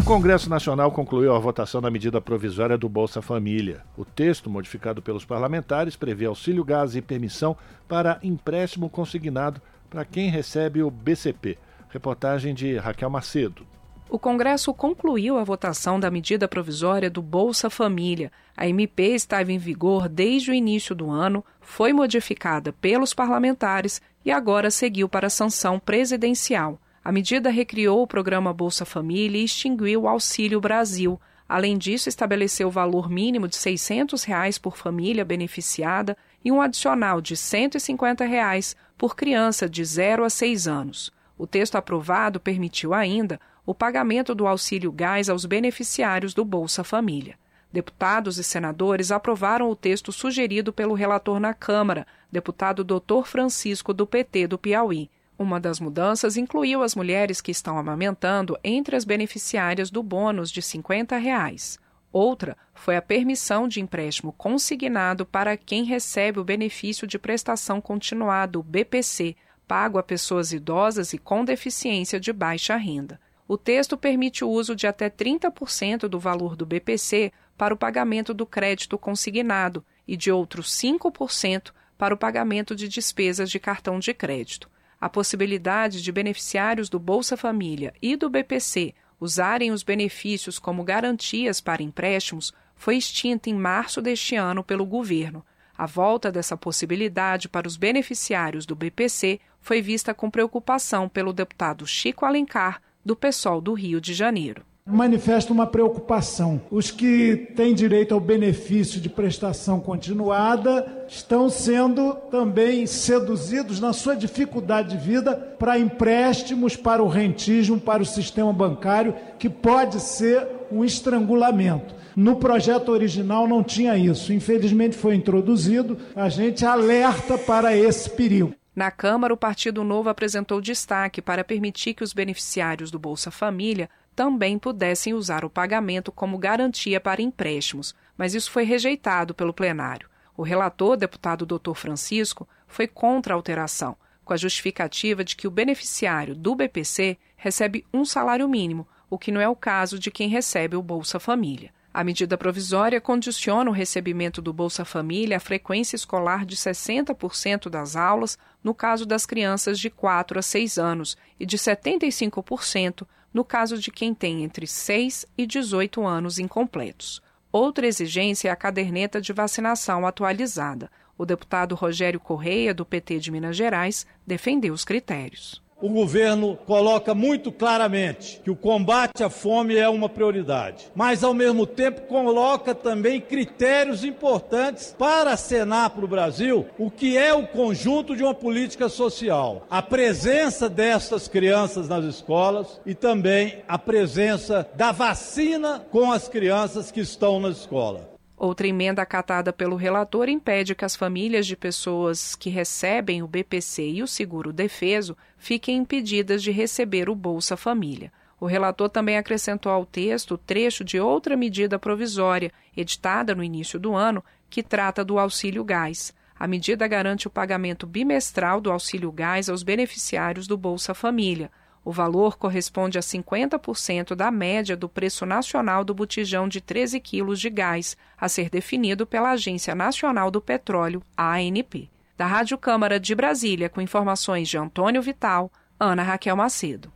O Congresso Nacional concluiu a votação da medida provisória do Bolsa Família. O texto, modificado pelos parlamentares, prevê auxílio gás e permissão para empréstimo consignado para quem recebe o BCP. Reportagem de Raquel Macedo. O Congresso concluiu a votação da medida provisória do Bolsa Família. A MP estava em vigor desde o início do ano, foi modificada pelos parlamentares e agora seguiu para a sanção presidencial. A medida recriou o programa Bolsa Família e extinguiu o Auxílio Brasil. Além disso, estabeleceu o valor mínimo de 600 reais por família beneficiada e um adicional de 150 reais por criança de 0 a 6 anos. O texto aprovado permitiu ainda o pagamento do auxílio gás aos beneficiários do Bolsa Família. Deputados e senadores aprovaram o texto sugerido pelo relator na Câmara, deputado Dr. Francisco do PT do Piauí. Uma das mudanças incluiu as mulheres que estão amamentando entre as beneficiárias do bônus de 50 reais. Outra foi a permissão de empréstimo consignado para quem recebe o benefício de prestação continuada, o BPC, pago a pessoas idosas e com deficiência de baixa renda. O texto permite o uso de até 30% do valor do BPC para o pagamento do crédito consignado e de outros 5% para o pagamento de despesas de cartão de crédito a possibilidade de beneficiários do Bolsa Família e do BPC usarem os benefícios como garantias para empréstimos foi extinta em março deste ano pelo governo. A volta dessa possibilidade para os beneficiários do BPC foi vista com preocupação pelo deputado Chico Alencar, do PSOL do Rio de Janeiro. Manifesta uma preocupação. Os que têm direito ao benefício de prestação continuada estão sendo também seduzidos na sua dificuldade de vida para empréstimos, para o rentismo, para o sistema bancário, que pode ser um estrangulamento. No projeto original não tinha isso. Infelizmente foi introduzido. A gente alerta para esse perigo. Na Câmara, o Partido Novo apresentou destaque para permitir que os beneficiários do Bolsa Família também pudessem usar o pagamento como garantia para empréstimos, mas isso foi rejeitado pelo plenário. O relator, deputado Dr. Francisco, foi contra a alteração, com a justificativa de que o beneficiário do BPC recebe um salário mínimo, o que não é o caso de quem recebe o Bolsa Família. A medida provisória condiciona o recebimento do Bolsa Família à frequência escolar de 60% das aulas no caso das crianças de 4 a 6 anos e de 75% no caso de quem tem entre 6 e 18 anos incompletos. Outra exigência é a caderneta de vacinação atualizada. O deputado Rogério Correia, do PT de Minas Gerais, defendeu os critérios o governo coloca muito claramente que o combate à fome é uma prioridade, mas ao mesmo tempo coloca também critérios importantes para acenar para o Brasil o que é o conjunto de uma política social. A presença dessas crianças nas escolas e também a presença da vacina com as crianças que estão na escola. Outra emenda acatada pelo relator impede que as famílias de pessoas que recebem o BPC e o seguro defeso fiquem impedidas de receber o Bolsa Família. O relator também acrescentou ao texto o trecho de outra medida provisória, editada no início do ano, que trata do auxílio gás. A medida garante o pagamento bimestral do auxílio gás aos beneficiários do Bolsa Família. O valor corresponde a 50% da média do preço nacional do botijão de 13 quilos de gás, a ser definido pela Agência Nacional do Petróleo, ANP. Da Rádio Câmara de Brasília, com informações de Antônio Vital, Ana Raquel Macedo.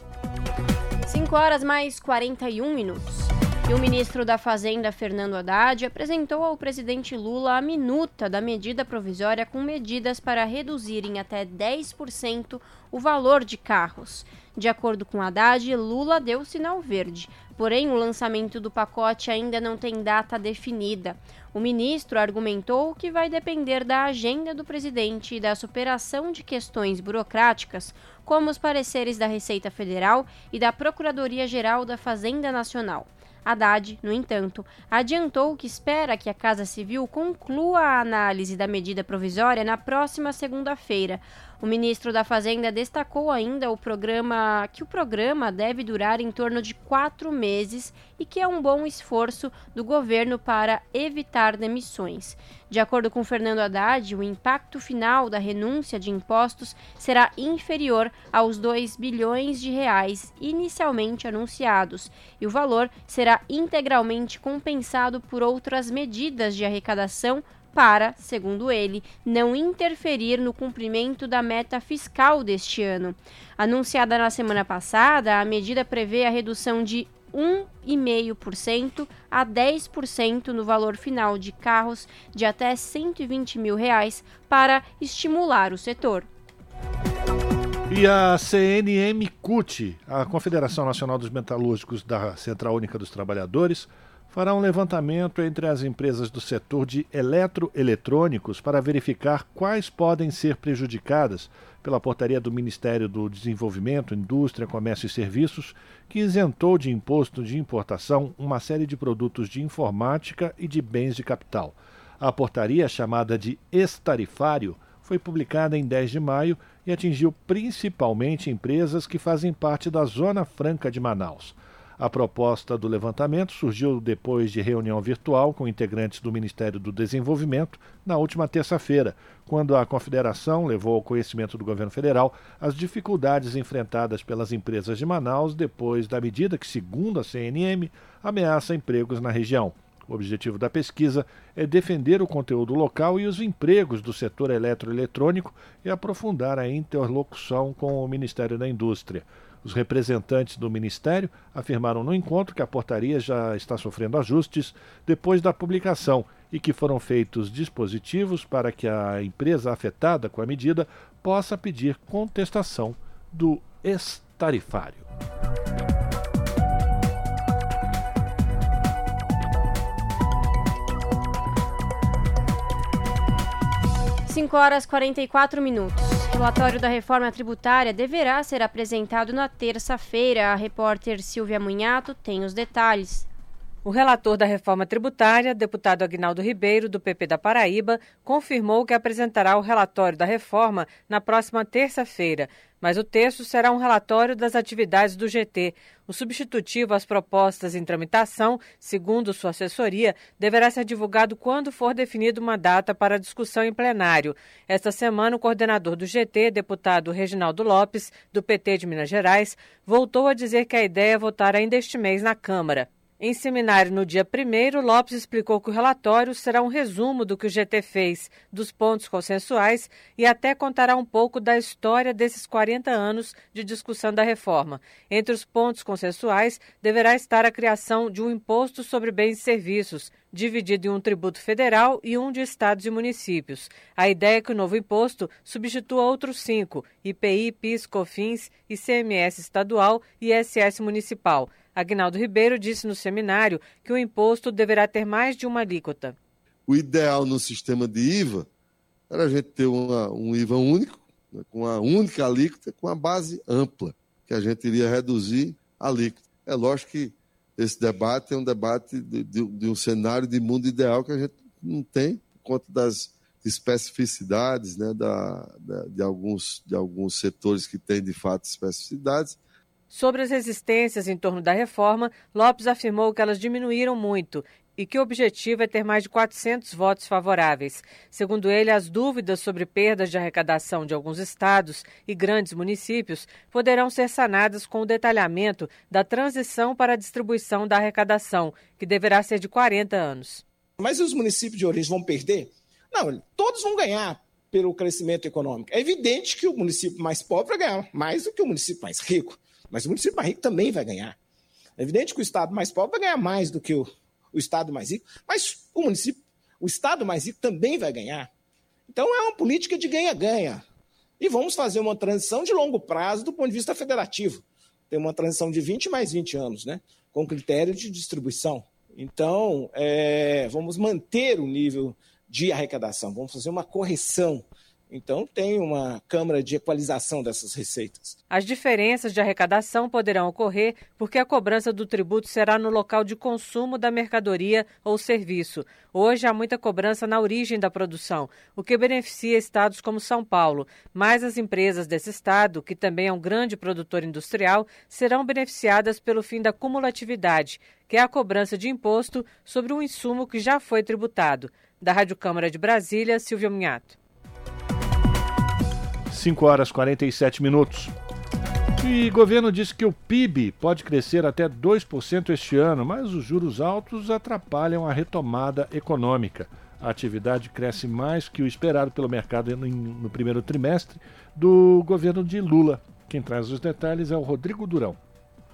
5 horas mais 41 minutos. E o ministro da Fazenda, Fernando Haddad, apresentou ao presidente Lula a minuta da medida provisória com medidas para reduzir em até 10% o valor de carros. De acordo com Haddad, Lula deu sinal verde, porém o lançamento do pacote ainda não tem data definida. O ministro argumentou que vai depender da agenda do presidente e da superação de questões burocráticas, como os pareceres da Receita Federal e da Procuradoria-Geral da Fazenda Nacional. Haddad, no entanto, adiantou que espera que a Casa Civil conclua a análise da medida provisória na próxima segunda-feira, o ministro da Fazenda destacou ainda o programa que o programa deve durar em torno de quatro meses e que é um bom esforço do governo para evitar demissões. De acordo com Fernando Haddad, o impacto final da renúncia de impostos será inferior aos 2 bilhões de reais inicialmente anunciados, e o valor será integralmente compensado por outras medidas de arrecadação para, segundo ele, não interferir no cumprimento da meta fiscal deste ano. Anunciada na semana passada, a medida prevê a redução de 1,5% a 10% no valor final de carros de até 120 mil reais para estimular o setor. E a CNM CUT, a Confederação Nacional dos Metalúrgicos da Central Única dos Trabalhadores, fará um levantamento entre as empresas do setor de eletroeletrônicos para verificar quais podem ser prejudicadas pela portaria do Ministério do Desenvolvimento, Indústria, Comércio e Serviços, que isentou de imposto de importação uma série de produtos de informática e de bens de capital. A portaria, chamada de estarifário, foi publicada em 10 de maio e atingiu principalmente empresas que fazem parte da Zona Franca de Manaus. A proposta do levantamento surgiu depois de reunião virtual com integrantes do Ministério do Desenvolvimento na última terça-feira, quando a Confederação levou ao conhecimento do governo federal as dificuldades enfrentadas pelas empresas de Manaus depois da medida que, segundo a CNM, ameaça empregos na região. O objetivo da pesquisa é defender o conteúdo local e os empregos do setor eletroeletrônico e aprofundar a interlocução com o Ministério da Indústria. Os representantes do Ministério afirmaram no encontro que a portaria já está sofrendo ajustes depois da publicação e que foram feitos dispositivos para que a empresa afetada com a medida possa pedir contestação do ex-tarifário. 5 horas 44 minutos. Relatório da reforma tributária deverá ser apresentado na terça-feira. A repórter Silvia Munhato tem os detalhes. O relator da reforma tributária, deputado Agnaldo Ribeiro, do PP da Paraíba, confirmou que apresentará o relatório da reforma na próxima terça-feira, mas o texto será um relatório das atividades do GT. O substitutivo às propostas em tramitação, segundo sua assessoria, deverá ser divulgado quando for definida uma data para discussão em plenário. Esta semana, o coordenador do GT, deputado Reginaldo Lopes, do PT de Minas Gerais, voltou a dizer que a ideia é votar ainda este mês na Câmara. Em seminário no dia 1, Lopes explicou que o relatório será um resumo do que o GT fez, dos pontos consensuais e até contará um pouco da história desses 40 anos de discussão da reforma. Entre os pontos consensuais deverá estar a criação de um imposto sobre bens e serviços, dividido em um tributo federal e um de estados e municípios. A ideia é que o novo imposto substitua outros cinco: IPI, PIS, COFINS, ICMS estadual e ISS municipal. Agnaldo Ribeiro disse no seminário que o imposto deverá ter mais de uma alíquota. O ideal no sistema de IVA era a gente ter uma, um IVA único, né, com uma única alíquota, com uma base ampla, que a gente iria reduzir a alíquota. É lógico que esse debate é um debate de, de, de um cenário de mundo ideal que a gente não tem, por conta das especificidades né, da, da, de, alguns, de alguns setores que têm de fato especificidades, Sobre as resistências em torno da reforma, Lopes afirmou que elas diminuíram muito e que o objetivo é ter mais de 400 votos favoráveis. Segundo ele, as dúvidas sobre perdas de arrecadação de alguns estados e grandes municípios poderão ser sanadas com o detalhamento da transição para a distribuição da arrecadação, que deverá ser de 40 anos. Mas os municípios de origem vão perder? Não, todos vão ganhar pelo crescimento econômico. É evidente que o município mais pobre vai ganhar mais do que o município mais rico. Mas o município mais rico também vai ganhar. É evidente que o estado mais pobre vai ganhar mais do que o, o estado mais rico, mas o município, o estado mais rico também vai ganhar. Então é uma política de ganha-ganha. E vamos fazer uma transição de longo prazo do ponto de vista federativo. Tem uma transição de 20 mais 20 anos, né? Com critério de distribuição. Então, é, vamos manter o nível de arrecadação, vamos fazer uma correção então, tem uma câmara de equalização dessas receitas. As diferenças de arrecadação poderão ocorrer porque a cobrança do tributo será no local de consumo da mercadoria ou serviço. Hoje há muita cobrança na origem da produção, o que beneficia estados como São Paulo. Mas as empresas desse estado, que também é um grande produtor industrial, serão beneficiadas pelo fim da cumulatividade, que é a cobrança de imposto sobre um insumo que já foi tributado. Da Rádio Câmara de Brasília, Silvio Minhato. 5 horas 47 minutos. E o governo disse que o PIB pode crescer até 2% este ano, mas os juros altos atrapalham a retomada econômica. A atividade cresce mais que o esperado pelo mercado no primeiro trimestre do governo de Lula. Quem traz os detalhes é o Rodrigo Durão.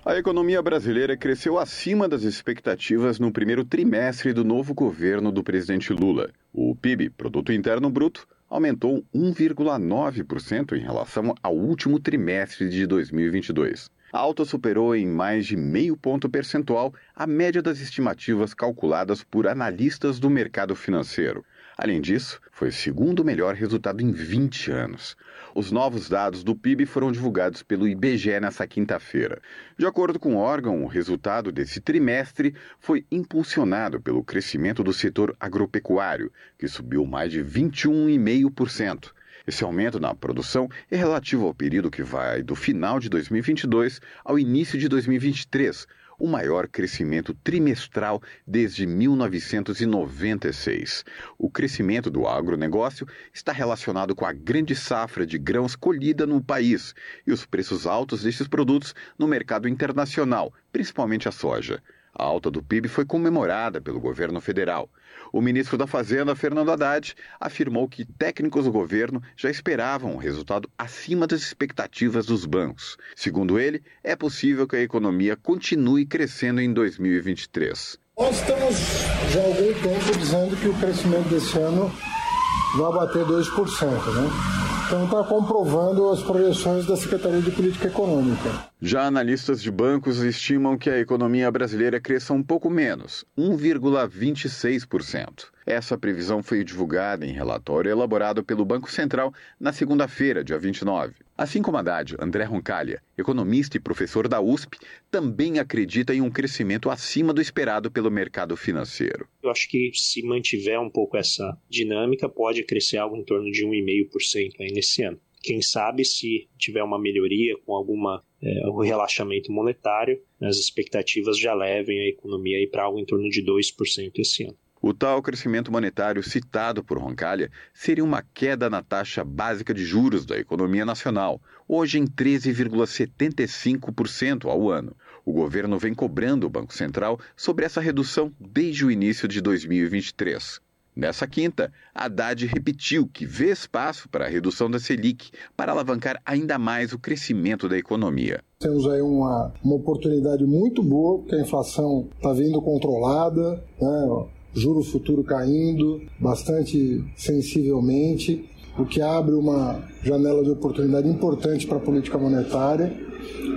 A economia brasileira cresceu acima das expectativas no primeiro trimestre do novo governo do presidente Lula. O PIB, Produto Interno Bruto, aumentou 1,9% em relação ao último trimestre de 2022. A alta superou em mais de meio ponto percentual a média das estimativas calculadas por analistas do mercado financeiro. Além disso, foi o segundo melhor resultado em 20 anos. Os novos dados do PIB foram divulgados pelo IBGE nesta quinta-feira. De acordo com o órgão, o resultado desse trimestre foi impulsionado pelo crescimento do setor agropecuário, que subiu mais de 21,5%. Esse aumento na produção é relativo ao período que vai do final de 2022 ao início de 2023, o maior crescimento trimestral desde 1996. O crescimento do agronegócio está relacionado com a grande safra de grãos colhida no país e os preços altos destes produtos no mercado internacional, principalmente a soja. A alta do PIB foi comemorada pelo governo federal. O ministro da Fazenda, Fernando Haddad, afirmou que técnicos do governo já esperavam um resultado acima das expectativas dos bancos. Segundo ele, é possível que a economia continue crescendo em 2023. Nós estamos já há algum tempo dizendo que o crescimento desse ano vai bater 2%, né? Então está comprovando as projeções da Secretaria de Política Econômica. Já analistas de bancos estimam que a economia brasileira cresça um pouco menos, 1,26%. Essa previsão foi divulgada em relatório elaborado pelo Banco Central na segunda-feira, dia 29. Assim como Haddad, André Roncalha, economista e professor da USP, também acredita em um crescimento acima do esperado pelo mercado financeiro. Eu acho que se mantiver um pouco essa dinâmica, pode crescer algo em torno de 1,5% aí nesse ano. Quem sabe se tiver uma melhoria com alguma é, relaxamento monetário, as expectativas já levem a economia para algo em torno de 2% esse ano. O tal crescimento monetário citado por Roncalha seria uma queda na taxa básica de juros da economia nacional, hoje em 13,75% ao ano. O governo vem cobrando o Banco Central sobre essa redução desde o início de 2023. Nessa quinta, Haddad repetiu que vê espaço para a redução da Selic para alavancar ainda mais o crescimento da economia. Temos aí uma, uma oportunidade muito boa, porque a inflação está vindo controlada, né? Juro futuro caindo bastante sensivelmente, o que abre uma janela de oportunidade importante para a política monetária.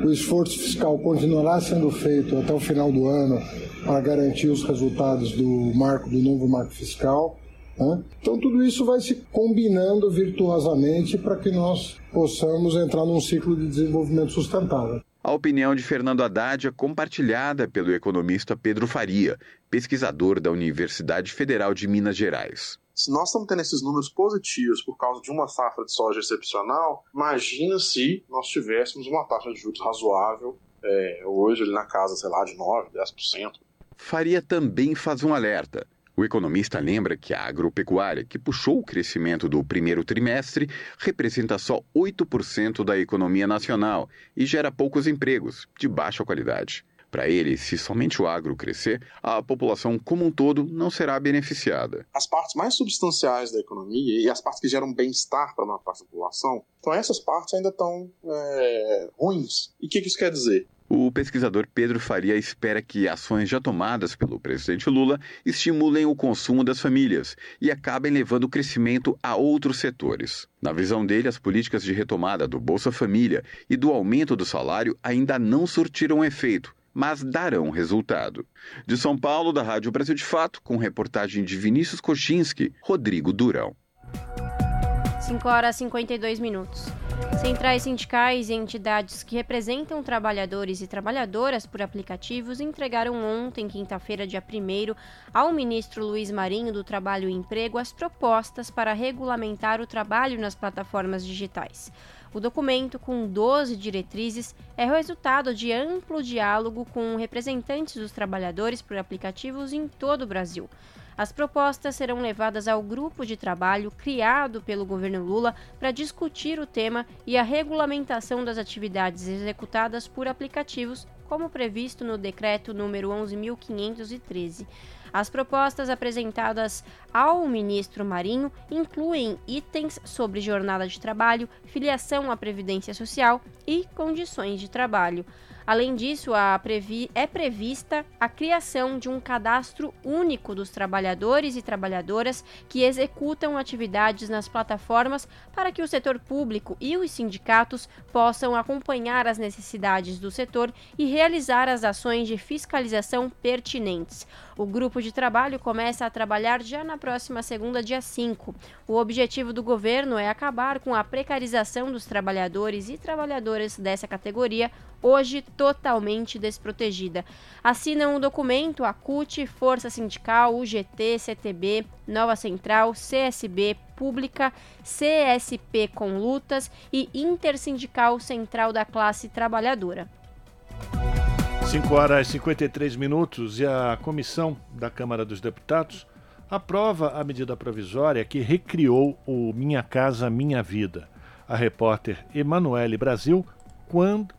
O esforço fiscal continuará sendo feito até o final do ano para garantir os resultados do marco do novo marco fiscal. Né? Então tudo isso vai se combinando virtuosamente para que nós possamos entrar num ciclo de desenvolvimento sustentável. A opinião de Fernando Haddad é compartilhada pelo economista Pedro Faria, pesquisador da Universidade Federal de Minas Gerais. Se nós estamos tendo esses números positivos por causa de uma safra de soja excepcional, imagina se nós tivéssemos uma taxa de juros razoável, é, hoje ali na casa, sei lá, de 9%, 10%. Faria também faz um alerta. O economista lembra que a agropecuária, que puxou o crescimento do primeiro trimestre, representa só 8% da economia nacional e gera poucos empregos, de baixa qualidade. Para ele, se somente o agro crescer, a população como um todo não será beneficiada. As partes mais substanciais da economia e as partes que geram bem-estar para uma parte da população, então essas partes ainda estão é, ruins. E o que isso quer dizer? O pesquisador Pedro Faria espera que ações já tomadas pelo presidente Lula estimulem o consumo das famílias e acabem levando o crescimento a outros setores. Na visão dele, as políticas de retomada do Bolsa Família e do aumento do salário ainda não surtiram efeito, mas darão resultado. De São Paulo, da Rádio Brasil de Fato, com reportagem de Vinícius Kochinski, Rodrigo Durão. 5 horas e 52 minutos. Centrais sindicais e entidades que representam trabalhadores e trabalhadoras por aplicativos entregaram ontem, quinta-feira, dia 1, ao ministro Luiz Marinho do Trabalho e Emprego as propostas para regulamentar o trabalho nas plataformas digitais. O documento, com 12 diretrizes, é resultado de amplo diálogo com representantes dos trabalhadores por aplicativos em todo o Brasil. As propostas serão levadas ao grupo de trabalho criado pelo governo Lula para discutir o tema e a regulamentação das atividades executadas por aplicativos, como previsto no decreto número 11513. As propostas apresentadas ao ministro Marinho incluem itens sobre jornada de trabalho, filiação à previdência social e condições de trabalho. Além disso, previ é prevista a criação de um cadastro único dos trabalhadores e trabalhadoras que executam atividades nas plataformas para que o setor público e os sindicatos possam acompanhar as necessidades do setor e realizar as ações de fiscalização pertinentes. O grupo de trabalho começa a trabalhar já na próxima segunda, dia 5. O objetivo do governo é acabar com a precarização dos trabalhadores e trabalhadoras dessa categoria, hoje totalmente desprotegida. Assinam o documento a CUT, Força Sindical, UGT, CTB, Nova Central, CSB, Pública, CSP com Lutas e Intersindical Central da Classe Trabalhadora. 5 horas e 53 minutos e a comissão da Câmara dos Deputados aprova a medida provisória que recriou o Minha Casa Minha Vida. A repórter Emanuele Brasil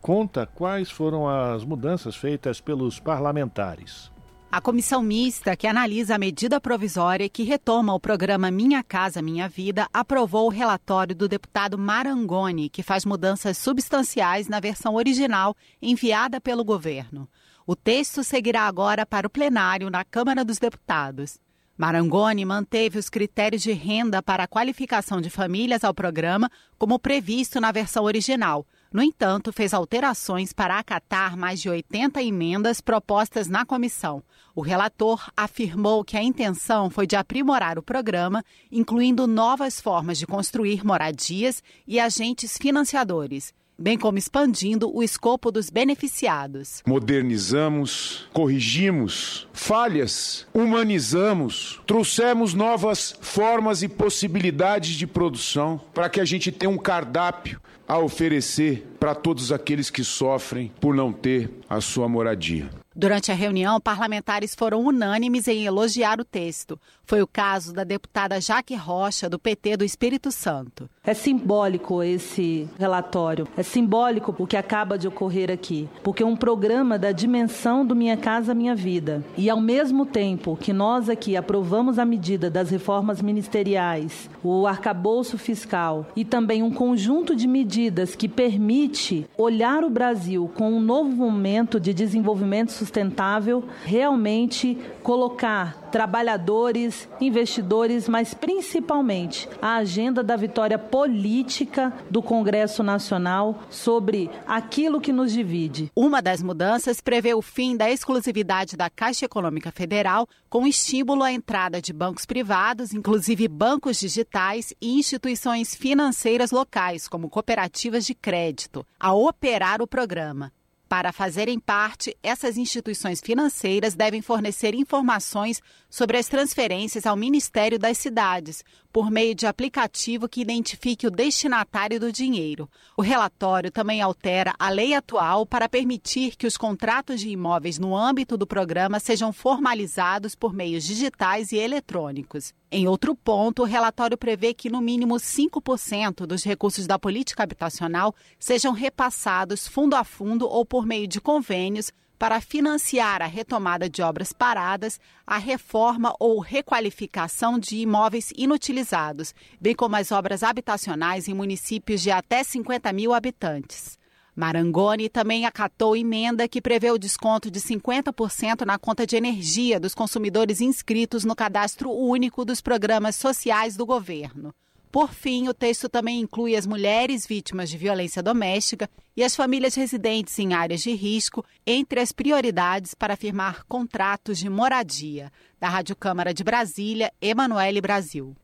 conta quais foram as mudanças feitas pelos parlamentares. A comissão mista que analisa a medida provisória que retoma o programa Minha Casa Minha Vida aprovou o relatório do deputado Marangoni, que faz mudanças substanciais na versão original enviada pelo governo. O texto seguirá agora para o plenário na Câmara dos Deputados. Marangoni manteve os critérios de renda para a qualificação de famílias ao programa, como previsto na versão original, No entanto, fez alterações para acatar mais de 80 emendas propostas na comissão. O relator afirmou que a intenção foi de aprimorar o programa, incluindo novas formas de construir moradias e agentes financiadores bem como expandindo o escopo dos beneficiados. Modernizamos, corrigimos falhas, humanizamos, trouxemos novas formas e possibilidades de produção para que a gente tenha um cardápio a oferecer para todos aqueles que sofrem por não ter a sua moradia. Durante a reunião, parlamentares foram unânimes em elogiar o texto. Foi o caso da deputada Jaque Rocha, do PT do Espírito Santo. É simbólico esse relatório, é simbólico o que acaba de ocorrer aqui, porque é um programa da dimensão do Minha Casa Minha Vida. E ao mesmo tempo que nós aqui aprovamos a medida das reformas ministeriais, o arcabouço fiscal e também um conjunto de medidas que permite olhar o Brasil com um novo momento de desenvolvimento sustentável, realmente colocar trabalhadores, investidores, mas principalmente a agenda da vitória política do Congresso Nacional sobre aquilo que nos divide. Uma das mudanças prevê o fim da exclusividade da Caixa Econômica Federal, com estímulo à entrada de bancos privados, inclusive bancos digitais e instituições financeiras locais, como cooperativas de crédito, a operar o programa. Para fazerem parte, essas instituições financeiras devem fornecer informações sobre as transferências ao Ministério das Cidades, por meio de aplicativo que identifique o destinatário do dinheiro. O relatório também altera a lei atual para permitir que os contratos de imóveis no âmbito do programa sejam formalizados por meios digitais e eletrônicos. Em outro ponto, o relatório prevê que no mínimo 5% dos recursos da política habitacional sejam repassados fundo a fundo ou por meio de convênios para financiar a retomada de obras paradas, a reforma ou requalificação de imóveis inutilizados, bem como as obras habitacionais em municípios de até 50 mil habitantes. Marangoni também acatou emenda que prevê o desconto de 50% na conta de energia dos consumidores inscritos no cadastro único dos programas sociais do governo. Por fim, o texto também inclui as mulheres vítimas de violência doméstica e as famílias residentes em áreas de risco entre as prioridades para firmar contratos de moradia. Da Rádio Câmara de Brasília, Emanuele Brasil.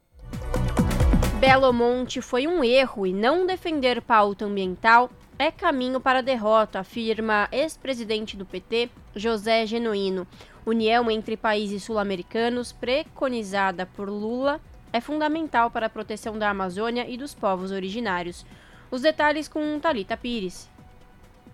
Belo Monte foi um erro e não defender pauta ambiental é caminho para a derrota, afirma ex-presidente do PT, José Genuíno. União entre países sul-americanos, preconizada por Lula, é fundamental para a proteção da Amazônia e dos povos originários. Os detalhes com Talita Pires.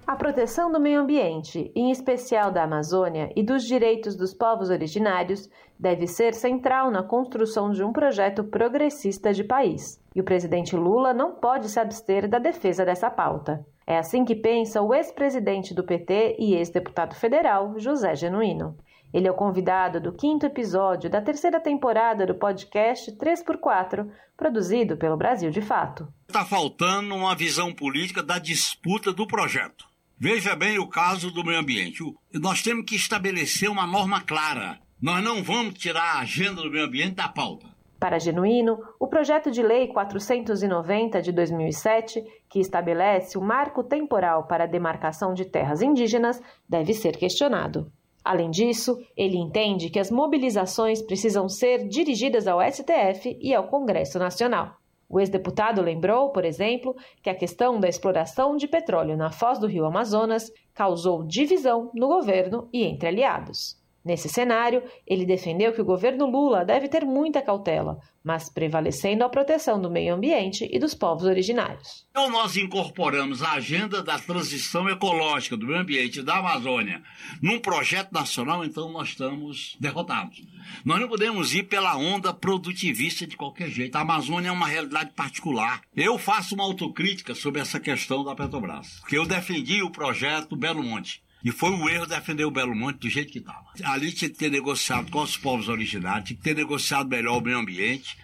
A proteção do meio ambiente, em especial da Amazônia e dos direitos dos povos originários, deve ser central na construção de um projeto progressista de país. E o presidente Lula não pode se abster da defesa dessa pauta. É assim que pensa o ex-presidente do PT e ex-deputado federal, José Genuíno. Ele é o convidado do quinto episódio da terceira temporada do podcast 3x4, produzido pelo Brasil de Fato. Está faltando uma visão política da disputa do projeto. Veja bem o caso do meio ambiente. Nós temos que estabelecer uma norma clara. Nós não vamos tirar a agenda do meio ambiente da pauta. Para Genuíno, o projeto de lei 490 de 2007, que estabelece o marco temporal para a demarcação de terras indígenas, deve ser questionado. Além disso, ele entende que as mobilizações precisam ser dirigidas ao STF e ao Congresso Nacional. O ex-deputado lembrou, por exemplo, que a questão da exploração de petróleo na foz do rio Amazonas causou divisão no governo e entre aliados. Nesse cenário, ele defendeu que o governo Lula deve ter muita cautela, mas prevalecendo a proteção do meio ambiente e dos povos originários. Então, nós incorporamos a agenda da transição ecológica do meio ambiente da Amazônia num projeto nacional, então nós estamos derrotados. Nós não podemos ir pela onda produtivista de qualquer jeito. A Amazônia é uma realidade particular. Eu faço uma autocrítica sobre essa questão da Petrobras, porque eu defendi o projeto Belo Monte. E foi um erro defender o Belo Monte do jeito que estava. Ali tinha que ter negociado com os povos originários, tinha que ter negociado melhor o meio ambiente.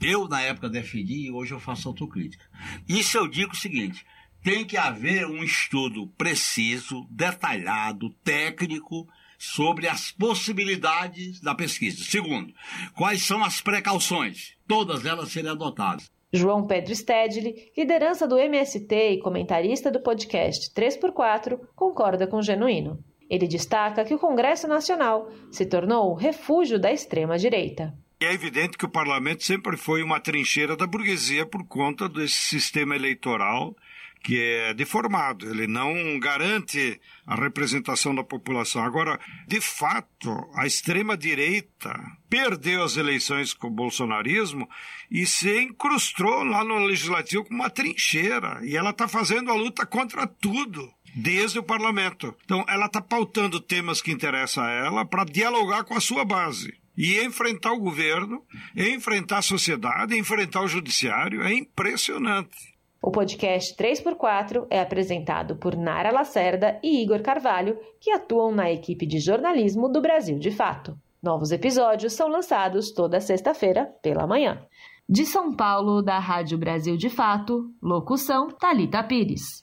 Eu, na época, defendi e hoje eu faço autocrítica. Isso eu digo o seguinte: tem que haver um estudo preciso, detalhado, técnico, sobre as possibilidades da pesquisa. Segundo, quais são as precauções? Todas elas serem adotadas. João Pedro Stedley, liderança do MST e comentarista do podcast 3x4, concorda com Genuíno. Ele destaca que o Congresso Nacional se tornou o refúgio da extrema-direita. É evidente que o parlamento sempre foi uma trincheira da burguesia por conta desse sistema eleitoral que é deformado, ele não garante a representação da população. Agora, de fato, a extrema-direita perdeu as eleições com o bolsonarismo e se incrustou lá no legislativo com uma trincheira. E ela está fazendo a luta contra tudo desde o parlamento. Então, ela está pautando temas que interessam a ela para dialogar com a sua base. E enfrentar o governo, enfrentar a sociedade, enfrentar o judiciário é impressionante. O podcast 3x4 é apresentado por Nara Lacerda e Igor Carvalho, que atuam na equipe de jornalismo do Brasil de Fato. Novos episódios são lançados toda sexta-feira pela manhã. De São Paulo, da Rádio Brasil de Fato, locução Talita Pires.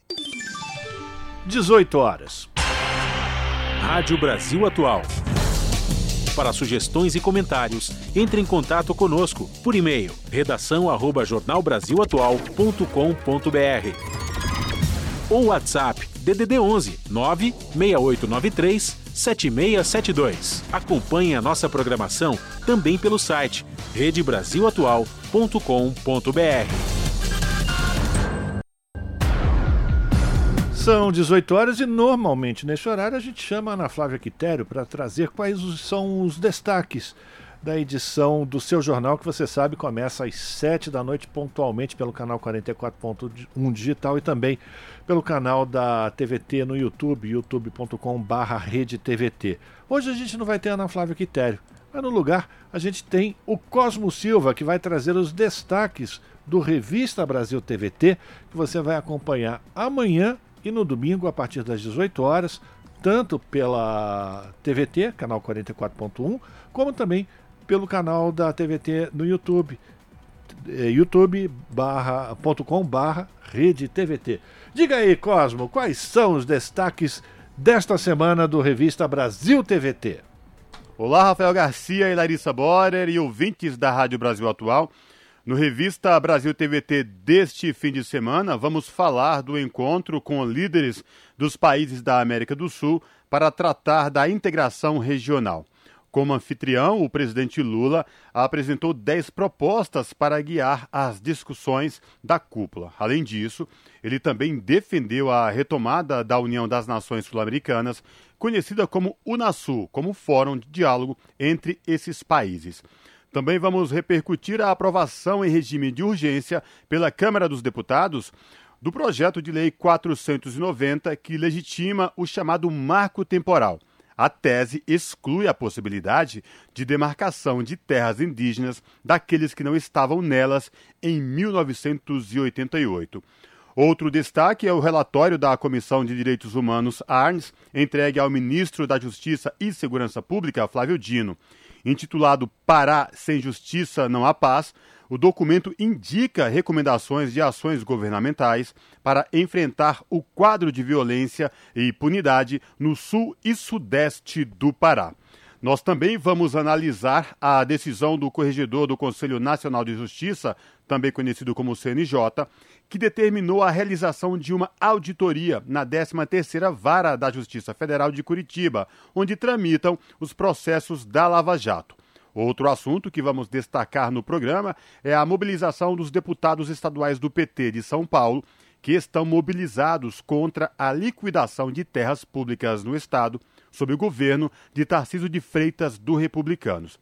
18 horas. Rádio Brasil Atual. Para sugestões e comentários, entre em contato conosco por e-mail redação@jornalbrasilatual.com.br ou WhatsApp DDD 11 96893 7672. Acompanhe a nossa programação também pelo site redebrasilatual.com.br. São 18 horas e normalmente nesse horário a gente chama a Ana Flávia Quitério para trazer quais são os destaques da edição do seu jornal, que você sabe começa às 7 da noite pontualmente pelo canal 44.1 digital e também pelo canal da TVT no YouTube, youtube.com/barra. Hoje a gente não vai ter Ana Flávia Quitério, mas no lugar a gente tem o Cosmo Silva, que vai trazer os destaques do Revista Brasil TVT, que você vai acompanhar amanhã e no domingo a partir das 18 horas, tanto pela TVT, canal 44.1, como também pelo canal da TVT no YouTube, eh, youtube.com barra rede TVT. Diga aí, Cosmo, quais são os destaques desta semana do Revista Brasil TVT? Olá, Rafael Garcia e Larissa Borer e ouvintes da Rádio Brasil Atual. No Revista Brasil TVT deste fim de semana, vamos falar do encontro com líderes dos países da América do Sul para tratar da integração regional. Como anfitrião, o presidente Lula apresentou 10 propostas para guiar as discussões da cúpula. Além disso, ele também defendeu a retomada da União das Nações Sul-Americanas, conhecida como UNASUL, como fórum de diálogo entre esses países. Também vamos repercutir a aprovação em regime de urgência pela Câmara dos Deputados do projeto de lei 490 que legitima o chamado marco temporal. A tese exclui a possibilidade de demarcação de terras indígenas daqueles que não estavam nelas em 1988. Outro destaque é o relatório da Comissão de Direitos Humanos, ARNS, entregue ao ministro da Justiça e Segurança Pública, Flávio Dino. Intitulado Pará sem Justiça não há paz, o documento indica recomendações de ações governamentais para enfrentar o quadro de violência e impunidade no sul e sudeste do Pará. Nós também vamos analisar a decisão do corregedor do Conselho Nacional de Justiça, também conhecido como CNJ, que determinou a realização de uma auditoria na 13ª Vara da Justiça Federal de Curitiba, onde tramitam os processos da Lava Jato. Outro assunto que vamos destacar no programa é a mobilização dos deputados estaduais do PT de São Paulo, que estão mobilizados contra a liquidação de terras públicas no estado sob o governo de Tarcísio de Freitas do Republicanos.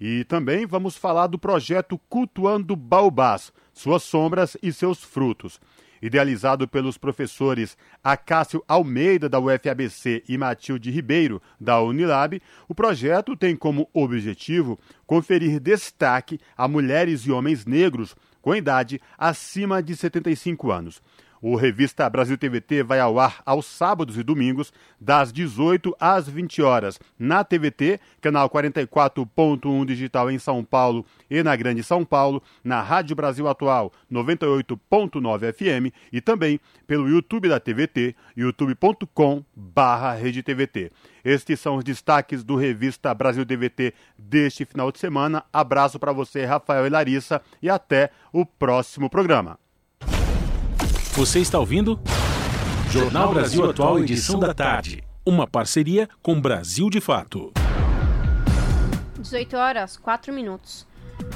E também vamos falar do projeto Cultuando Baobás, suas sombras e seus frutos. Idealizado pelos professores Acácio Almeida, da UFABC, e Matilde Ribeiro, da Unilab, o projeto tem como objetivo conferir destaque a mulheres e homens negros com idade acima de 75 anos. O Revista Brasil TVT vai ao ar aos sábados e domingos, das 18 às 20 horas, na TVT, canal 44.1 digital em São Paulo e na Grande São Paulo, na Rádio Brasil Atual 98.9 FM e também pelo YouTube da TVT, youtube.com/redetvt. Estes são os destaques do Revista Brasil TVT deste final de semana. Abraço para você, Rafael e Larissa, e até o próximo programa. Você está ouvindo? Jornal Brasil Atual, edição da tarde. Uma parceria com Brasil de Fato. 18 horas, 4 minutos.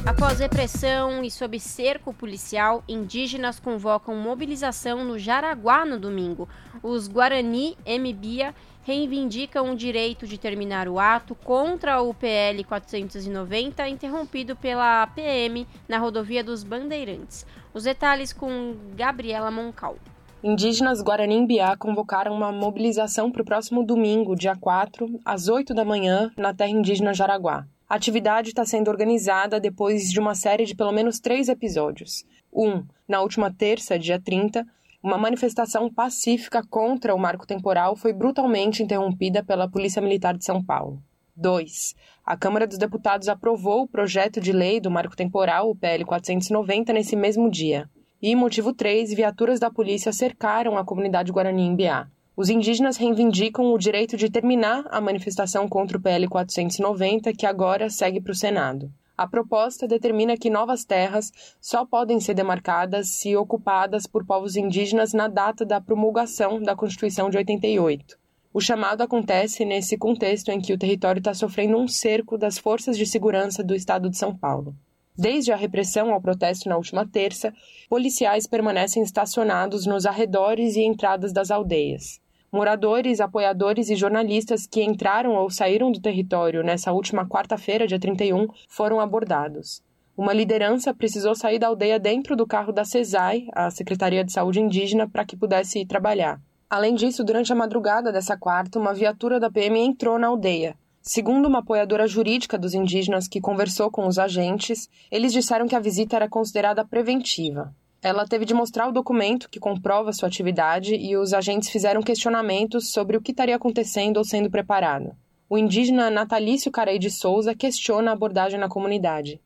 Após repressão e sob cerco policial, indígenas convocam mobilização no Jaraguá no domingo. Os Guarani Mbia reivindicam o direito de terminar o ato contra o PL 490, interrompido pela PM na rodovia dos Bandeirantes. Os detalhes com Gabriela Moncal. Indígenas Guarani-Mbiá convocaram uma mobilização para o próximo domingo, dia 4, às 8 da manhã, na terra indígena Jaraguá. A atividade está sendo organizada depois de uma série de pelo menos três episódios. Um, na última terça, dia 30, uma manifestação pacífica contra o marco temporal foi brutalmente interrompida pela Polícia Militar de São Paulo. 2. A Câmara dos Deputados aprovou o projeto de lei do marco temporal, o PL 490, nesse mesmo dia. E, motivo 3, viaturas da polícia cercaram a comunidade Guarani em Biá. Os indígenas reivindicam o direito de terminar a manifestação contra o PL 490, que agora segue para o Senado. A proposta determina que novas terras só podem ser demarcadas se ocupadas por povos indígenas na data da promulgação da Constituição de 88. O chamado acontece nesse contexto em que o território está sofrendo um cerco das forças de segurança do estado de São Paulo. Desde a repressão ao protesto na última terça, policiais permanecem estacionados nos arredores e entradas das aldeias. Moradores, apoiadores e jornalistas que entraram ou saíram do território nessa última quarta-feira, dia 31, foram abordados. Uma liderança precisou sair da aldeia dentro do carro da CESAI, a Secretaria de Saúde Indígena, para que pudesse ir trabalhar. Além disso, durante a madrugada dessa quarta, uma viatura da PM entrou na aldeia. Segundo uma apoiadora jurídica dos indígenas que conversou com os agentes, eles disseram que a visita era considerada preventiva. Ela teve de mostrar o documento que comprova sua atividade e os agentes fizeram questionamentos sobre o que estaria acontecendo ou sendo preparado. O indígena Natalício Carei de Souza questiona a abordagem na comunidade.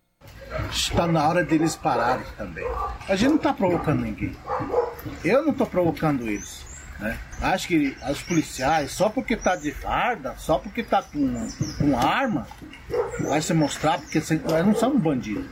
Está na hora deles pararem também. A gente não está provocando ninguém. Eu não estou provocando eles. Né? Acho que os policiais, só porque tá de farda, só porque tá com, com arma, vai se mostrar porque nós não somos bandidos.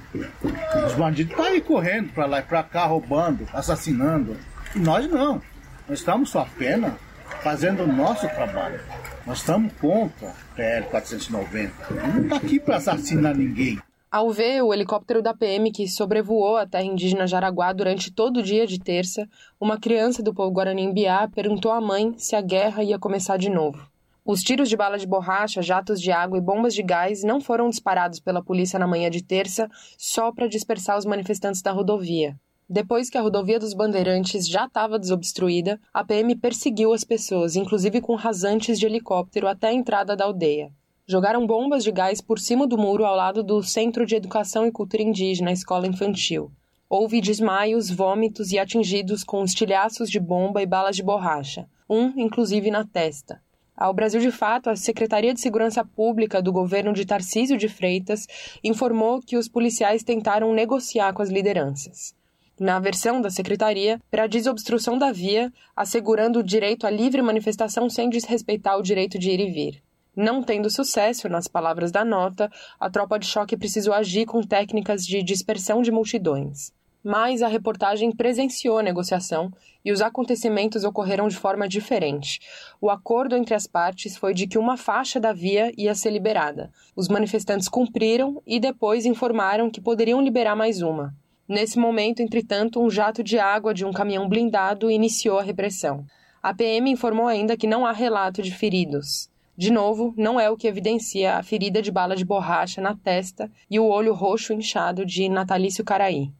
Os bandidos estão tá aí correndo para lá e para cá, roubando, assassinando. E nós não. Nós estamos só apenas fazendo o nosso trabalho. Nós estamos contra a PL 490. Não está aqui para assassinar ninguém. Ao ver o helicóptero da PM que sobrevoou a terra indígena Jaraguá durante todo o dia de terça, uma criança do povo Guarani-Mbiá perguntou à mãe se a guerra ia começar de novo. Os tiros de bala de borracha, jatos de água e bombas de gás não foram disparados pela polícia na manhã de terça só para dispersar os manifestantes da rodovia. Depois que a rodovia dos Bandeirantes já estava desobstruída, a PM perseguiu as pessoas, inclusive com rasantes de helicóptero, até a entrada da aldeia jogaram bombas de gás por cima do muro ao lado do Centro de Educação e Cultura Indígena, Escola Infantil. Houve desmaios, vômitos e atingidos com estilhaços de bomba e balas de borracha, um inclusive na testa. Ao Brasil de Fato, a Secretaria de Segurança Pública do governo de Tarcísio de Freitas informou que os policiais tentaram negociar com as lideranças. Na versão da secretaria, para desobstrução da via, assegurando o direito à livre manifestação sem desrespeitar o direito de ir e vir. Não tendo sucesso, nas palavras da nota, a tropa de choque precisou agir com técnicas de dispersão de multidões. Mas a reportagem presenciou a negociação e os acontecimentos ocorreram de forma diferente. O acordo entre as partes foi de que uma faixa da via ia ser liberada. Os manifestantes cumpriram e depois informaram que poderiam liberar mais uma. Nesse momento, entretanto, um jato de água de um caminhão blindado iniciou a repressão. A PM informou ainda que não há relato de feridos. De novo, não é o que evidencia a ferida de bala de borracha na testa e o olho roxo inchado de Natalício Caraí.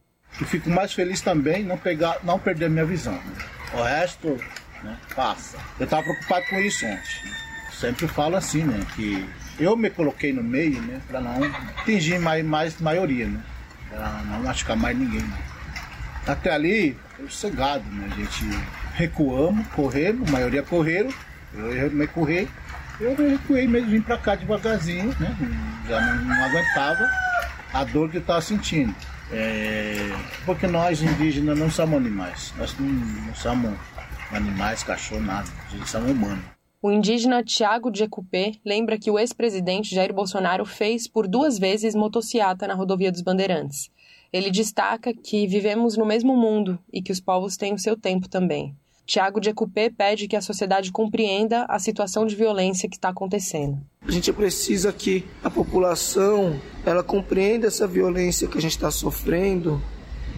E fico mais feliz também não pegar, não perder minha visão. O resto, né, passa. Eu estava preocupado com isso ontem. Sempre falo assim, né, que eu me coloquei no meio, né, para não atingir mais, mais maioria, né, para não machucar mais ninguém. Né. Até ali, sossegado, né? A gente recuamos, corremos, a maioria correram, eu me corri, eu recuei mesmo, vim pra cá devagarzinho, né? Já não, não aguentava a dor que eu estava sentindo. É, porque nós indígenas não somos animais, nós não, não somos animais, cachorro, nada, gente somos humanos. O indígena Tiago Jecupé lembra que o ex-presidente Jair Bolsonaro fez por duas vezes motociata na rodovia dos Bandeirantes. Ele destaca que vivemos no mesmo mundo e que os povos têm o seu tempo também. Tiago Jecupé pede que a sociedade compreenda a situação de violência que está acontecendo. A gente precisa que a população ela compreenda essa violência que a gente está sofrendo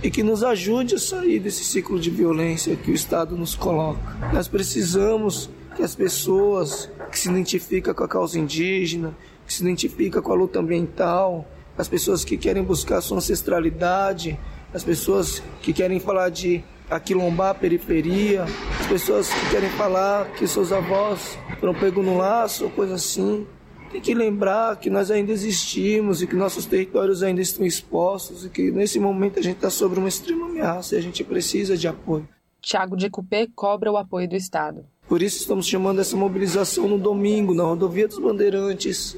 e que nos ajude a sair desse ciclo de violência que o Estado nos coloca. Nós precisamos que as pessoas que se identificam com a causa indígena, que se identificam com a luta ambiental, as pessoas que querem buscar sua ancestralidade, as pessoas que querem falar de aquilombar a periferia, as pessoas que querem falar que seus avós foram pegos no laço, coisa assim. Tem que lembrar que nós ainda existimos e que nossos territórios ainda estão expostos e que nesse momento a gente está sob uma extrema ameaça e a gente precisa de apoio. Tiago de Cupê cobra o apoio do Estado. Por isso estamos chamando essa mobilização no domingo, na rodovia dos Bandeirantes.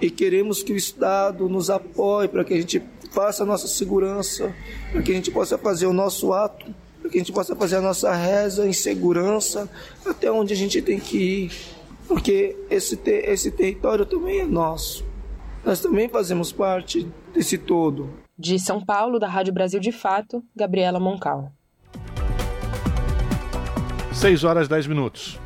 E queremos que o Estado nos apoie para que a gente faça a nossa segurança, para que a gente possa fazer o nosso ato, para que a gente possa fazer a nossa reza em segurança até onde a gente tem que ir. Porque esse, ter, esse território também é nosso. Nós também fazemos parte desse todo. De São Paulo, da Rádio Brasil de Fato, Gabriela Moncal. 6 horas 10 minutos.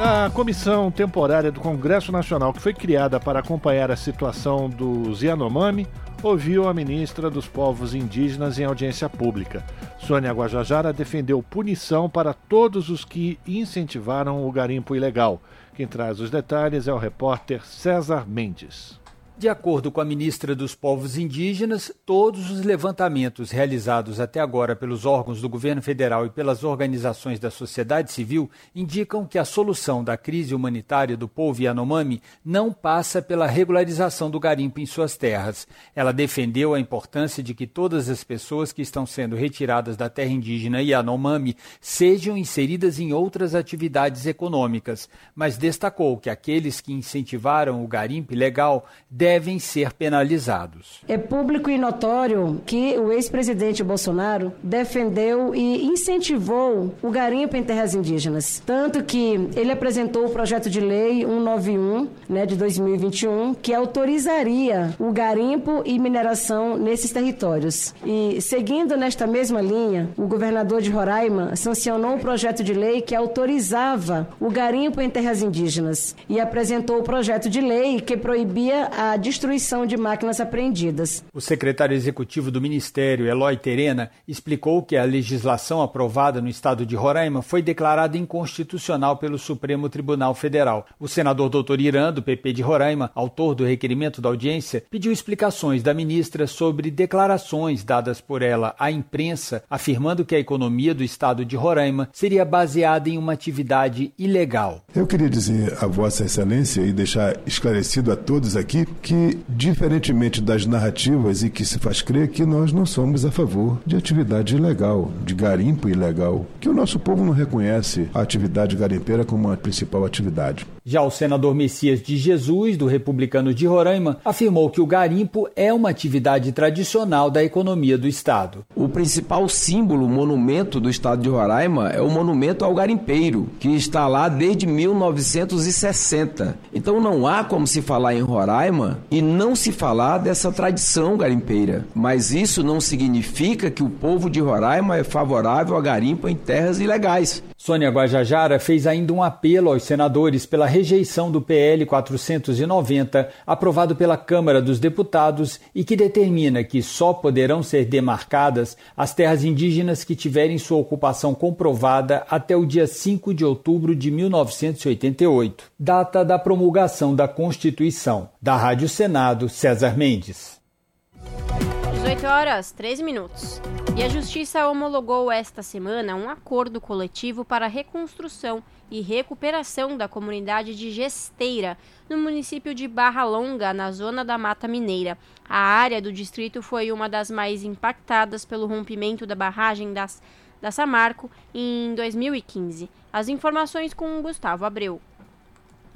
A comissão temporária do Congresso Nacional, que foi criada para acompanhar a situação dos Yanomami, ouviu a ministra dos Povos Indígenas em audiência pública. Sônia Guajajara defendeu punição para todos os que incentivaram o garimpo ilegal. Quem traz os detalhes é o repórter César Mendes. De acordo com a ministra dos Povos Indígenas, todos os levantamentos realizados até agora pelos órgãos do governo federal e pelas organizações da sociedade civil indicam que a solução da crise humanitária do povo Yanomami não passa pela regularização do garimpo em suas terras. Ela defendeu a importância de que todas as pessoas que estão sendo retiradas da terra indígena Yanomami sejam inseridas em outras atividades econômicas, mas destacou que aqueles que incentivaram o garimpo ilegal devem ser penalizados. É público e notório que o ex-presidente Bolsonaro defendeu e incentivou o garimpo em terras indígenas. Tanto que ele apresentou o projeto de lei 191 né, de 2021, que autorizaria o garimpo e mineração nesses territórios. E seguindo nesta mesma linha, o governador de Roraima sancionou um projeto de lei que autorizava o garimpo em terras indígenas e apresentou o projeto de lei que proibia a destruição de máquinas apreendidas. O secretário executivo do Ministério, Eloy Terena, explicou que a legislação aprovada no estado de Roraima foi declarada inconstitucional pelo Supremo Tribunal Federal. O senador Dr. Irã, do PP de Roraima, autor do requerimento da audiência, pediu explicações da ministra sobre declarações dadas por ela à imprensa, afirmando que a economia do estado de Roraima seria baseada em uma atividade ilegal. Eu queria dizer a Vossa Excelência e deixar esclarecido a todos aqui que, diferentemente das narrativas e que se faz crer que nós não somos a favor de atividade ilegal, de garimpo ilegal, que o nosso povo não reconhece a atividade garimpeira como a principal atividade. Já o senador Messias de Jesus, do Republicano de Roraima, afirmou que o garimpo é uma atividade tradicional da economia do Estado. O principal símbolo, monumento do Estado de Roraima é o monumento ao garimpeiro, que está lá desde 1960. Então não há como se falar em Roraima e não se falar dessa tradição garimpeira. Mas isso não significa que o povo de Roraima é favorável a garimpo em terras ilegais. Sônia Guajajara fez ainda um apelo aos senadores pela rejeição do PL 490, aprovado pela Câmara dos Deputados e que determina que só poderão ser demarcadas as terras indígenas que tiverem sua ocupação comprovada até o dia 5 de outubro de 1988, data da promulgação da Constituição. Da Rádio Senado, César Mendes. 18 horas, 13 minutos. E a Justiça homologou esta semana um acordo coletivo para a reconstrução e recuperação da comunidade de Gesteira, no município de Barra Longa, na zona da Mata Mineira. A área do distrito foi uma das mais impactadas pelo rompimento da barragem das da Samarco em 2015. As informações com Gustavo Abreu.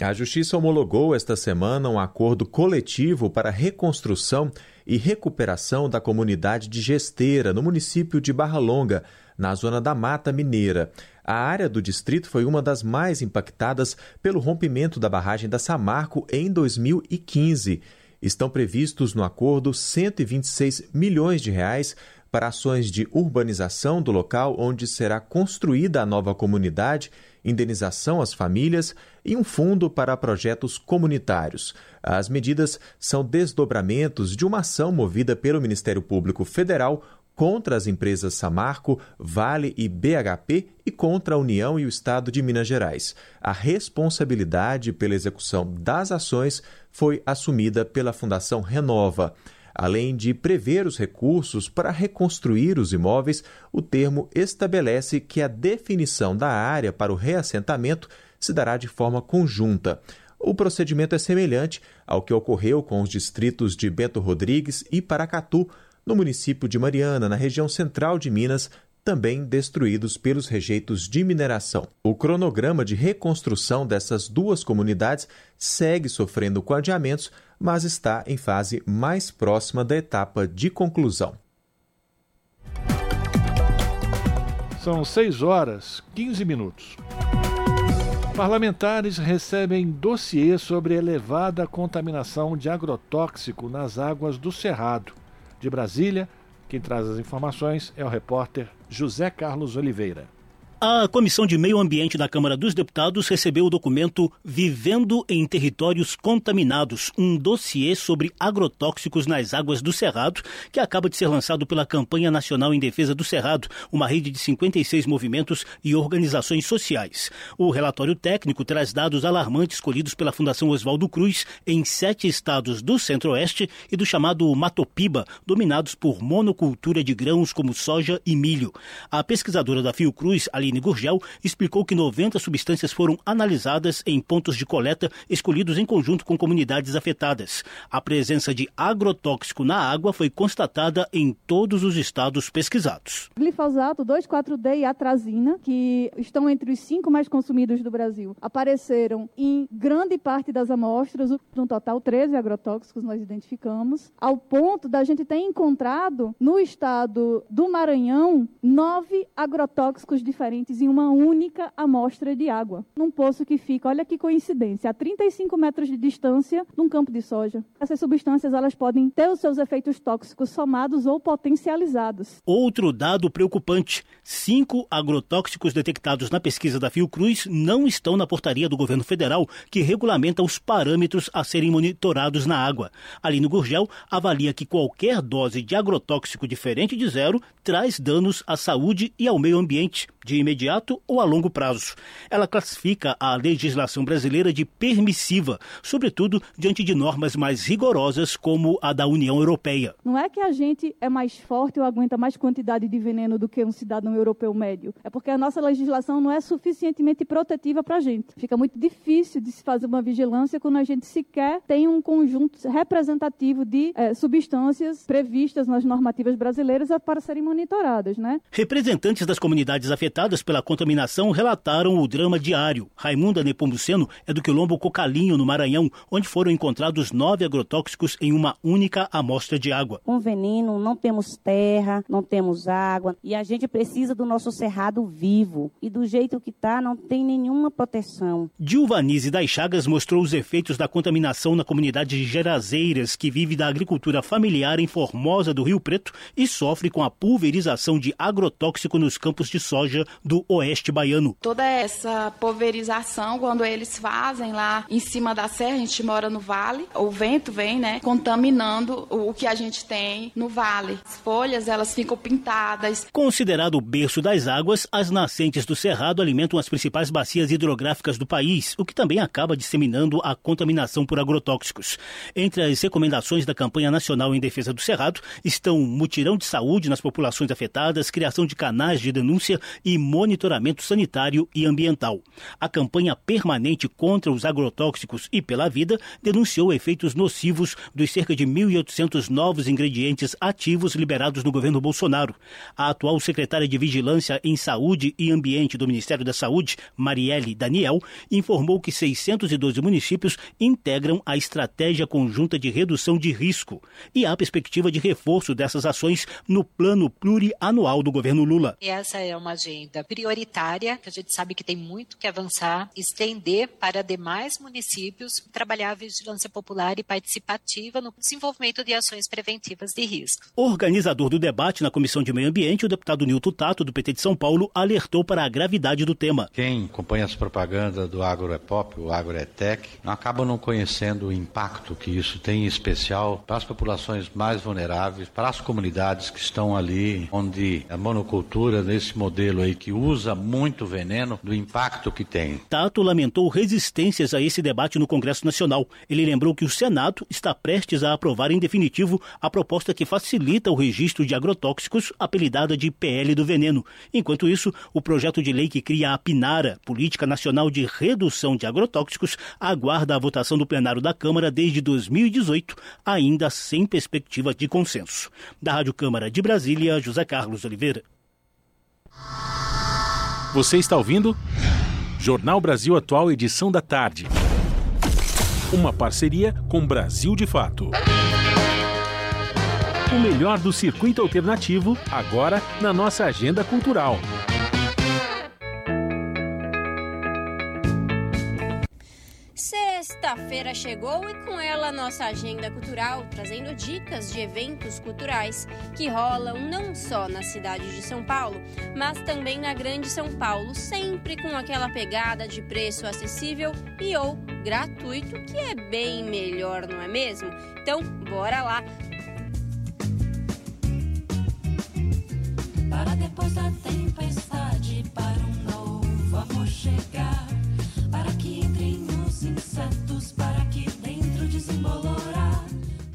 A Justiça homologou esta semana um acordo coletivo para a reconstrução e recuperação da comunidade de Gesteira, no município de Barra Longa, na zona da Mata Mineira. A área do distrito foi uma das mais impactadas pelo rompimento da barragem da Samarco em 2015. Estão previstos no acordo 126 milhões de reais para ações de urbanização do local onde será construída a nova comunidade indenização às famílias e um fundo para projetos comunitários. As medidas são desdobramentos de uma ação movida pelo Ministério Público Federal contra as empresas Samarco, Vale e BHP e contra a União e o Estado de Minas Gerais. A responsabilidade pela execução das ações foi assumida pela Fundação Renova. Além de prever os recursos para reconstruir os imóveis, o termo estabelece que a definição da área para o reassentamento se dará de forma conjunta. O procedimento é semelhante ao que ocorreu com os distritos de Bento Rodrigues e Paracatu, no município de Mariana, na região central de Minas, também destruídos pelos rejeitos de mineração. O cronograma de reconstrução dessas duas comunidades segue sofrendo com adiamentos, mas está em fase mais próxima da etapa de conclusão. São 6 horas 15 minutos. Parlamentares recebem dossiê sobre elevada contaminação de agrotóxico nas águas do Cerrado. De Brasília, quem traz as informações é o repórter José Carlos Oliveira. A Comissão de Meio Ambiente da Câmara dos Deputados recebeu o documento Vivendo em Territórios Contaminados, um dossiê sobre agrotóxicos nas águas do Cerrado, que acaba de ser lançado pela Campanha Nacional em Defesa do Cerrado, uma rede de 56 movimentos e organizações sociais. O relatório técnico traz dados alarmantes colhidos pela Fundação Oswaldo Cruz em sete estados do Centro-Oeste e do chamado Matopiba, dominados por monocultura de grãos como soja e milho. A pesquisadora da Fiocruz, ali Aline Gurgel, explicou que 90 substâncias foram analisadas em pontos de coleta escolhidos em conjunto com comunidades afetadas. A presença de agrotóxico na água foi constatada em todos os estados pesquisados. Glifosato, 2,4-D e atrazina, que estão entre os cinco mais consumidos do Brasil, apareceram em grande parte das amostras, no total 13 agrotóxicos nós identificamos, ao ponto da gente ter encontrado no estado do Maranhão nove agrotóxicos diferentes em uma única amostra de água, num poço que fica, olha que coincidência, a 35 metros de distância num campo de soja. Essas substâncias elas podem ter os seus efeitos tóxicos somados ou potencializados. Outro dado preocupante: cinco agrotóxicos detectados na pesquisa da Fiocruz não estão na portaria do governo federal que regulamenta os parâmetros a serem monitorados na água. Aline Gurgel avalia que qualquer dose de agrotóxico diferente de zero traz danos à saúde e ao meio ambiente de imediato ou a longo prazo. Ela classifica a legislação brasileira de permissiva, sobretudo diante de normas mais rigorosas como a da União Europeia. Não é que a gente é mais forte ou aguenta mais quantidade de veneno do que um cidadão europeu médio. É porque a nossa legislação não é suficientemente protetiva para a gente. Fica muito difícil de se fazer uma vigilância quando a gente sequer tem um conjunto representativo de é, substâncias previstas nas normativas brasileiras para serem monitoradas, né? Representantes das comunidades afetadas pela contaminação relataram o drama diário. Raimunda Nepomuceno é do quilombo Cocalinho, no Maranhão, onde foram encontrados nove agrotóxicos em uma única amostra de água. Com veneno, não temos terra, não temos água e a gente precisa do nosso cerrado vivo. E do jeito que está, não tem nenhuma proteção. Dilvanise das Chagas mostrou os efeitos da contaminação na comunidade de Gerazeiras, que vive da agricultura familiar em Formosa do Rio Preto e sofre com a pulverização de agrotóxico nos campos de soja do oeste baiano. Toda essa pulverização, quando eles fazem lá em cima da serra, a gente mora no vale, o vento vem, né, contaminando o que a gente tem no vale. As folhas, elas ficam pintadas. Considerado o berço das águas, as nascentes do Cerrado alimentam as principais bacias hidrográficas do país, o que também acaba disseminando a contaminação por agrotóxicos. Entre as recomendações da campanha nacional em defesa do Cerrado estão mutirão de saúde nas populações afetadas, criação de canais de denúncia e e monitoramento sanitário e ambiental. A campanha permanente contra os agrotóxicos e pela vida denunciou efeitos nocivos dos cerca de 1.800 novos ingredientes ativos liberados no governo Bolsonaro. A atual secretária de Vigilância em Saúde e Ambiente do Ministério da Saúde, Marielle Daniel, informou que 612 municípios integram a estratégia conjunta de redução de risco e há perspectiva de reforço dessas ações no plano plurianual do governo Lula. Essa é uma agenda prioritária, que a gente sabe que tem muito que avançar, estender para demais municípios, trabalhar a vigilância popular e participativa no desenvolvimento de ações preventivas de risco. Organizador do debate na Comissão de Meio Ambiente, o deputado Nilton Tato, do PT de São Paulo, alertou para a gravidade do tema. Quem acompanha as propagandas do Agro é Pop, o Agro é Tech, acaba não conhecendo o impacto que isso tem em especial para as populações mais vulneráveis, para as comunidades que estão ali, onde a monocultura, nesse modelo aí que usa muito veneno, do impacto que tem. Tato lamentou resistências a esse debate no Congresso Nacional. Ele lembrou que o Senado está prestes a aprovar em definitivo a proposta que facilita o registro de agrotóxicos, apelidada de PL do veneno. Enquanto isso, o projeto de lei que cria a PINARA, Política Nacional de Redução de Agrotóxicos, aguarda a votação do plenário da Câmara desde 2018, ainda sem perspectiva de consenso. Da Rádio Câmara de Brasília, José Carlos Oliveira. Você está ouvindo? Jornal Brasil Atual, edição da tarde. Uma parceria com Brasil de Fato. O melhor do circuito alternativo, agora na nossa agenda cultural. Sexta-feira chegou e com ela nossa agenda cultural, trazendo dicas de eventos culturais que rolam não só na cidade de São Paulo, mas também na Grande São Paulo, sempre com aquela pegada de preço acessível e ou gratuito, que é bem melhor, não é mesmo? Então, bora lá! Para depois da tempestade, para um novo amor chegar, para que os insetos, para que dentro desembolorar.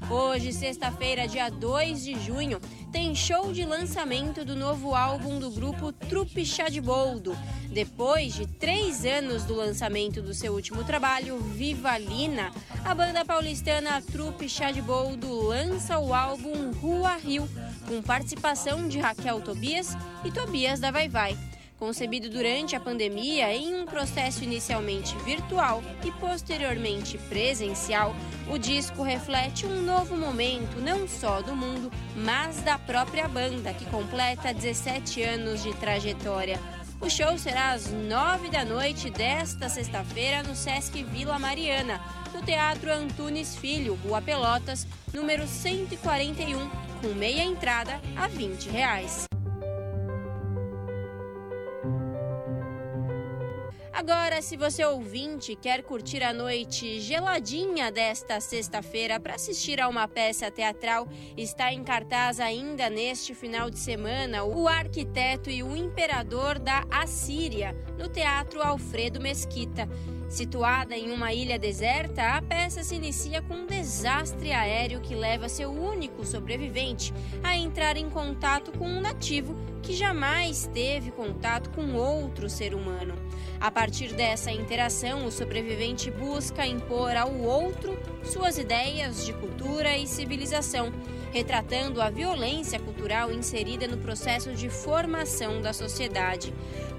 Hoje, sexta-feira, dia 2 de junho, tem show de lançamento do novo álbum do grupo Trupe Chá de Boldo. Depois de três anos do lançamento do seu último trabalho, Viva Lina, a banda paulistana Trupe Chá de Boldo lança o álbum Rua Rio, com participação de Raquel Tobias e Tobias da Vai Vai. Concebido durante a pandemia em um processo inicialmente virtual e posteriormente presencial, o disco reflete um novo momento não só do mundo, mas da própria banda, que completa 17 anos de trajetória. O show será às 9 da noite desta sexta-feira no Sesc Vila Mariana, no Teatro Antunes Filho, Rua Pelotas, número 141, com meia entrada a 20 reais. Agora, se você ouvinte quer curtir a noite geladinha desta sexta-feira para assistir a uma peça teatral, está em cartaz ainda neste final de semana O Arquiteto e o Imperador da Assíria, no Teatro Alfredo Mesquita. Situada em uma ilha deserta, a peça se inicia com um desastre aéreo que leva seu único sobrevivente a entrar em contato com um nativo que jamais teve contato com outro ser humano. A partir dessa interação, o sobrevivente busca impor ao outro suas ideias de cultura e civilização, retratando a violência cultural inserida no processo de formação da sociedade.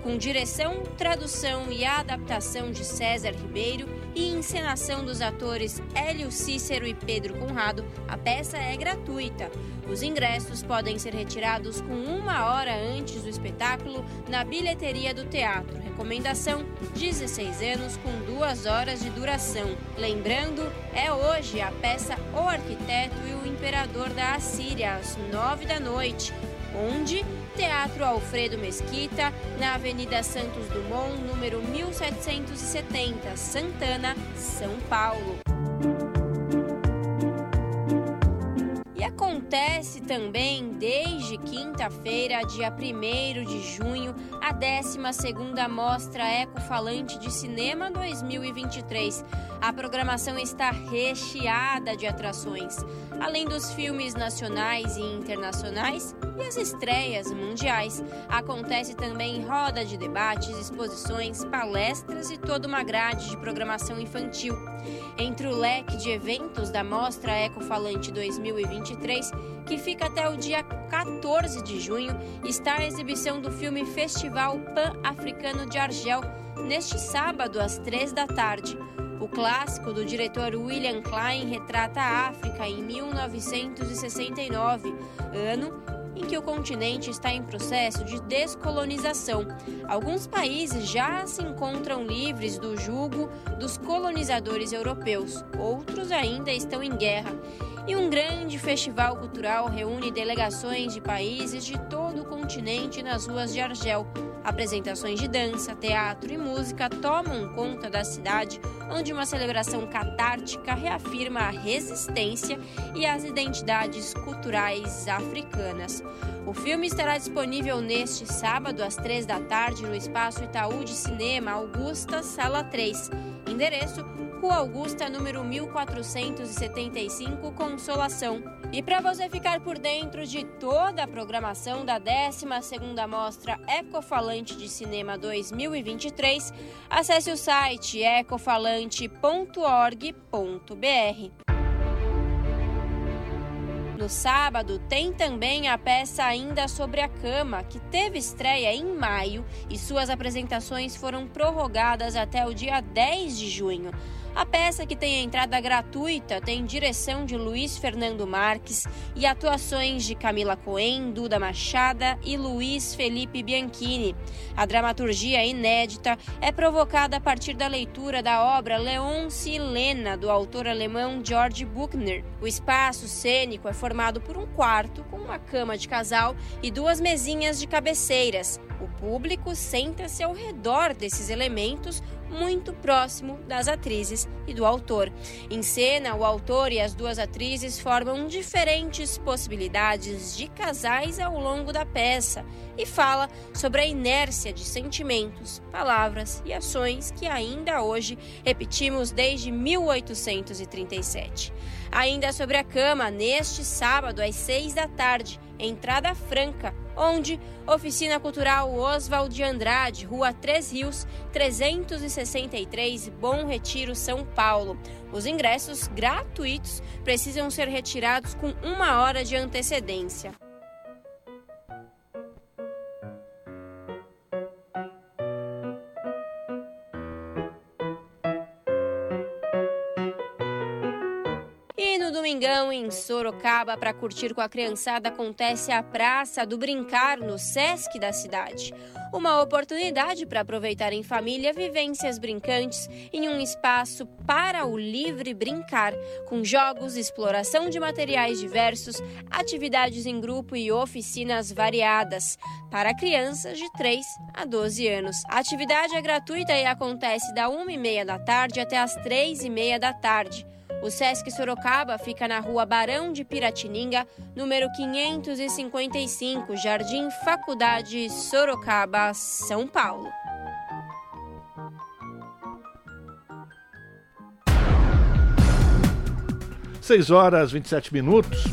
Com direção, tradução e adaptação de César Ribeiro e encenação dos atores Hélio Cícero e Pedro Conrado, a peça é gratuita. Os ingressos podem ser retirados com uma hora antes do espetáculo na bilheteria do teatro. Recomendação: 16 anos com duas horas de duração. Lembrando, é hoje a peça O Arquiteto e o Imperador da Assíria, às 9 da noite. Onde? Teatro Alfredo Mesquita, na Avenida Santos Dumont, número 1770, Santana, São Paulo. Acontece também desde quinta-feira, dia 1 de junho, a 12ª Mostra Ecofalante de Cinema 2023. A programação está recheada de atrações, além dos filmes nacionais e internacionais e as estreias mundiais. Acontece também roda de debates, exposições, palestras e toda uma grade de programação infantil. Entre o leque de eventos da Mostra Ecofalante 2023, que fica até o dia 14 de junho, está a exibição do filme Festival Pan-Africano de Argel, neste sábado às 3 da tarde. O clássico do diretor William Klein retrata a África em 1969, ano em que o continente está em processo de descolonização. Alguns países já se encontram livres do jugo dos colonizadores europeus, outros ainda estão em guerra. E um grande festival cultural reúne delegações de países de todo o continente nas ruas de Argel. Apresentações de dança, teatro e música tomam conta da cidade, onde uma celebração catártica reafirma a resistência e as identidades culturais africanas. O filme estará disponível neste sábado, às três da tarde, no Espaço Itaú de Cinema Augusta, Sala 3. Endereço Rua Augusta, número 1475, Consolação. E para você ficar por dentro de toda a programação da 12ª Mostra Ecofalante de Cinema 2023, acesse o site ecofalante.org.br. No sábado, tem também a peça Ainda sobre a Cama, que teve estreia em maio e suas apresentações foram prorrogadas até o dia 10 de junho. A peça, que tem entrada gratuita, tem direção de Luiz Fernando Marques e atuações de Camila Coen, Duda Machada e Luiz Felipe Bianchini. A dramaturgia inédita é provocada a partir da leitura da obra Leonce e Lena, do autor alemão George Buchner. O espaço cênico é formado por um quarto com uma cama de casal e duas mesinhas de cabeceiras. O público senta-se ao redor desses elementos, muito próximo das atrizes e do autor. Em cena, o autor e as duas atrizes formam diferentes possibilidades de casais ao longo da peça e fala sobre a inércia de sentimentos, palavras e ações que ainda hoje repetimos desde 1837. Ainda sobre a cama, neste sábado às seis da tarde, entrada franca, onde Oficina Cultural Oswald de Andrade, Rua Três Rios, 363, Bom Retiro, São Paulo. Os ingressos gratuitos precisam ser retirados com uma hora de antecedência. Domingão, em Sorocaba, para curtir com a criançada, acontece a Praça do Brincar no Sesc da cidade. Uma oportunidade para aproveitar em família vivências brincantes em um espaço para o livre brincar, com jogos, exploração de materiais diversos, atividades em grupo e oficinas variadas, para crianças de 3 a 12 anos. A atividade é gratuita e acontece da 1h30 da tarde até as 3h30 da tarde. O Sesc Sorocaba fica na rua Barão de Piratininga, número 555, Jardim Faculdade Sorocaba, São Paulo. Seis horas 27 minutos.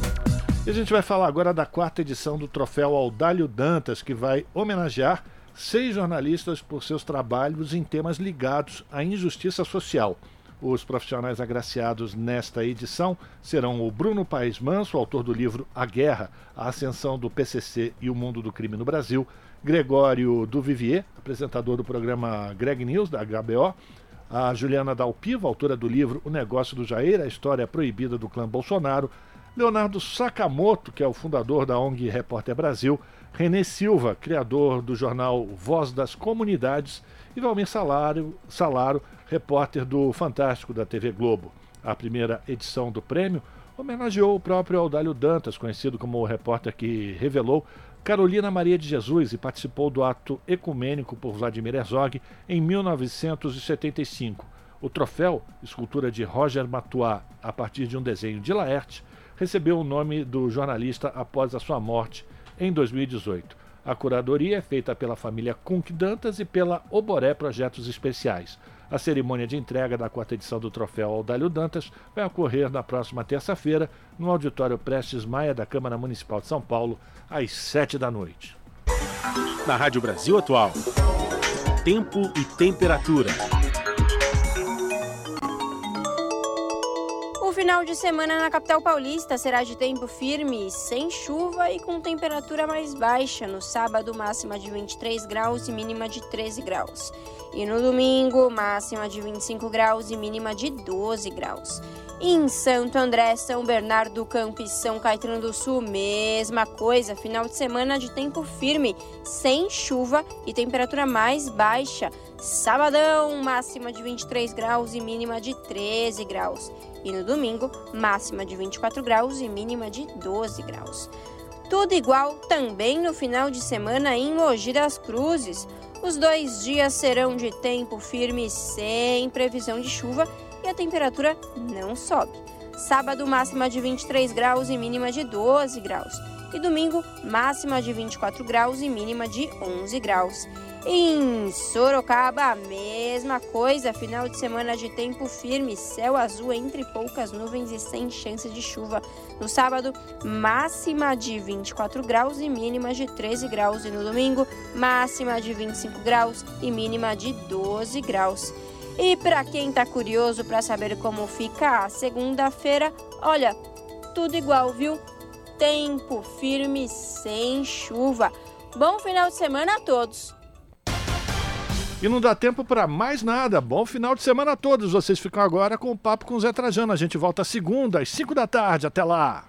E a gente vai falar agora da quarta edição do troféu Audálio Dantas, que vai homenagear seis jornalistas por seus trabalhos em temas ligados à injustiça social. Os profissionais agraciados nesta edição serão o Bruno Paes Manso, autor do livro A Guerra, a Ascensão do PCC e o Mundo do Crime no Brasil, Gregório Duvivier, apresentador do programa Greg News, da HBO, a Juliana Dalpiva, autora do livro O Negócio do Jair, a história proibida do clã Bolsonaro, Leonardo Sakamoto, que é o fundador da ONG Repórter Brasil, René Silva, criador do jornal Voz das Comunidades, e Valmir Salaro, Salaro repórter do Fantástico da TV Globo. A primeira edição do prêmio homenageou o próprio Audálio Dantas, conhecido como o repórter que revelou Carolina Maria de Jesus e participou do ato ecumênico por Vladimir Herzog em 1975. O troféu, escultura de Roger Matois a partir de um desenho de Laerte, recebeu o nome do jornalista após a sua morte em 2018. A curadoria é feita pela família Kunk Dantas e pela Oboré Projetos Especiais. A cerimônia de entrega da quarta edição do troféu Audálio Dantas vai ocorrer na próxima terça-feira no auditório Prestes Maia da Câmara Municipal de São Paulo, às sete da noite. Na Rádio Brasil Atual, tempo e temperatura. Final de semana na capital paulista será de tempo firme, sem chuva e com temperatura mais baixa. No sábado, máxima de 23 graus e mínima de 13 graus. E no domingo, máxima de 25 graus e mínima de 12 graus. Em Santo André, São Bernardo do Campo e São Caetano do Sul, mesma coisa. Final de semana de tempo firme, sem chuva e temperatura mais baixa. Sabadão, máxima de 23 graus e mínima de 13 graus. E no domingo, máxima de 24 graus e mínima de 12 graus. Tudo igual também no final de semana em Mogi das Cruzes. Os dois dias serão de tempo firme sem previsão de chuva e a temperatura não sobe. Sábado, máxima de 23 graus e mínima de 12 graus. E domingo, máxima de 24 graus e mínima de 11 graus. Em Sorocaba, a mesma coisa, final de semana de tempo firme, céu azul entre poucas nuvens e sem chance de chuva. No sábado, máxima de 24 graus e mínima de 13 graus. E no domingo, máxima de 25 graus e mínima de 12 graus. E para quem tá curioso para saber como fica a segunda-feira, olha, tudo igual, viu? Tempo firme sem chuva. Bom final de semana a todos. E não dá tempo para mais nada. Bom final de semana a todos. Vocês ficam agora com o papo com o Zé Trajano. A gente volta segunda às 5 da tarde. Até lá.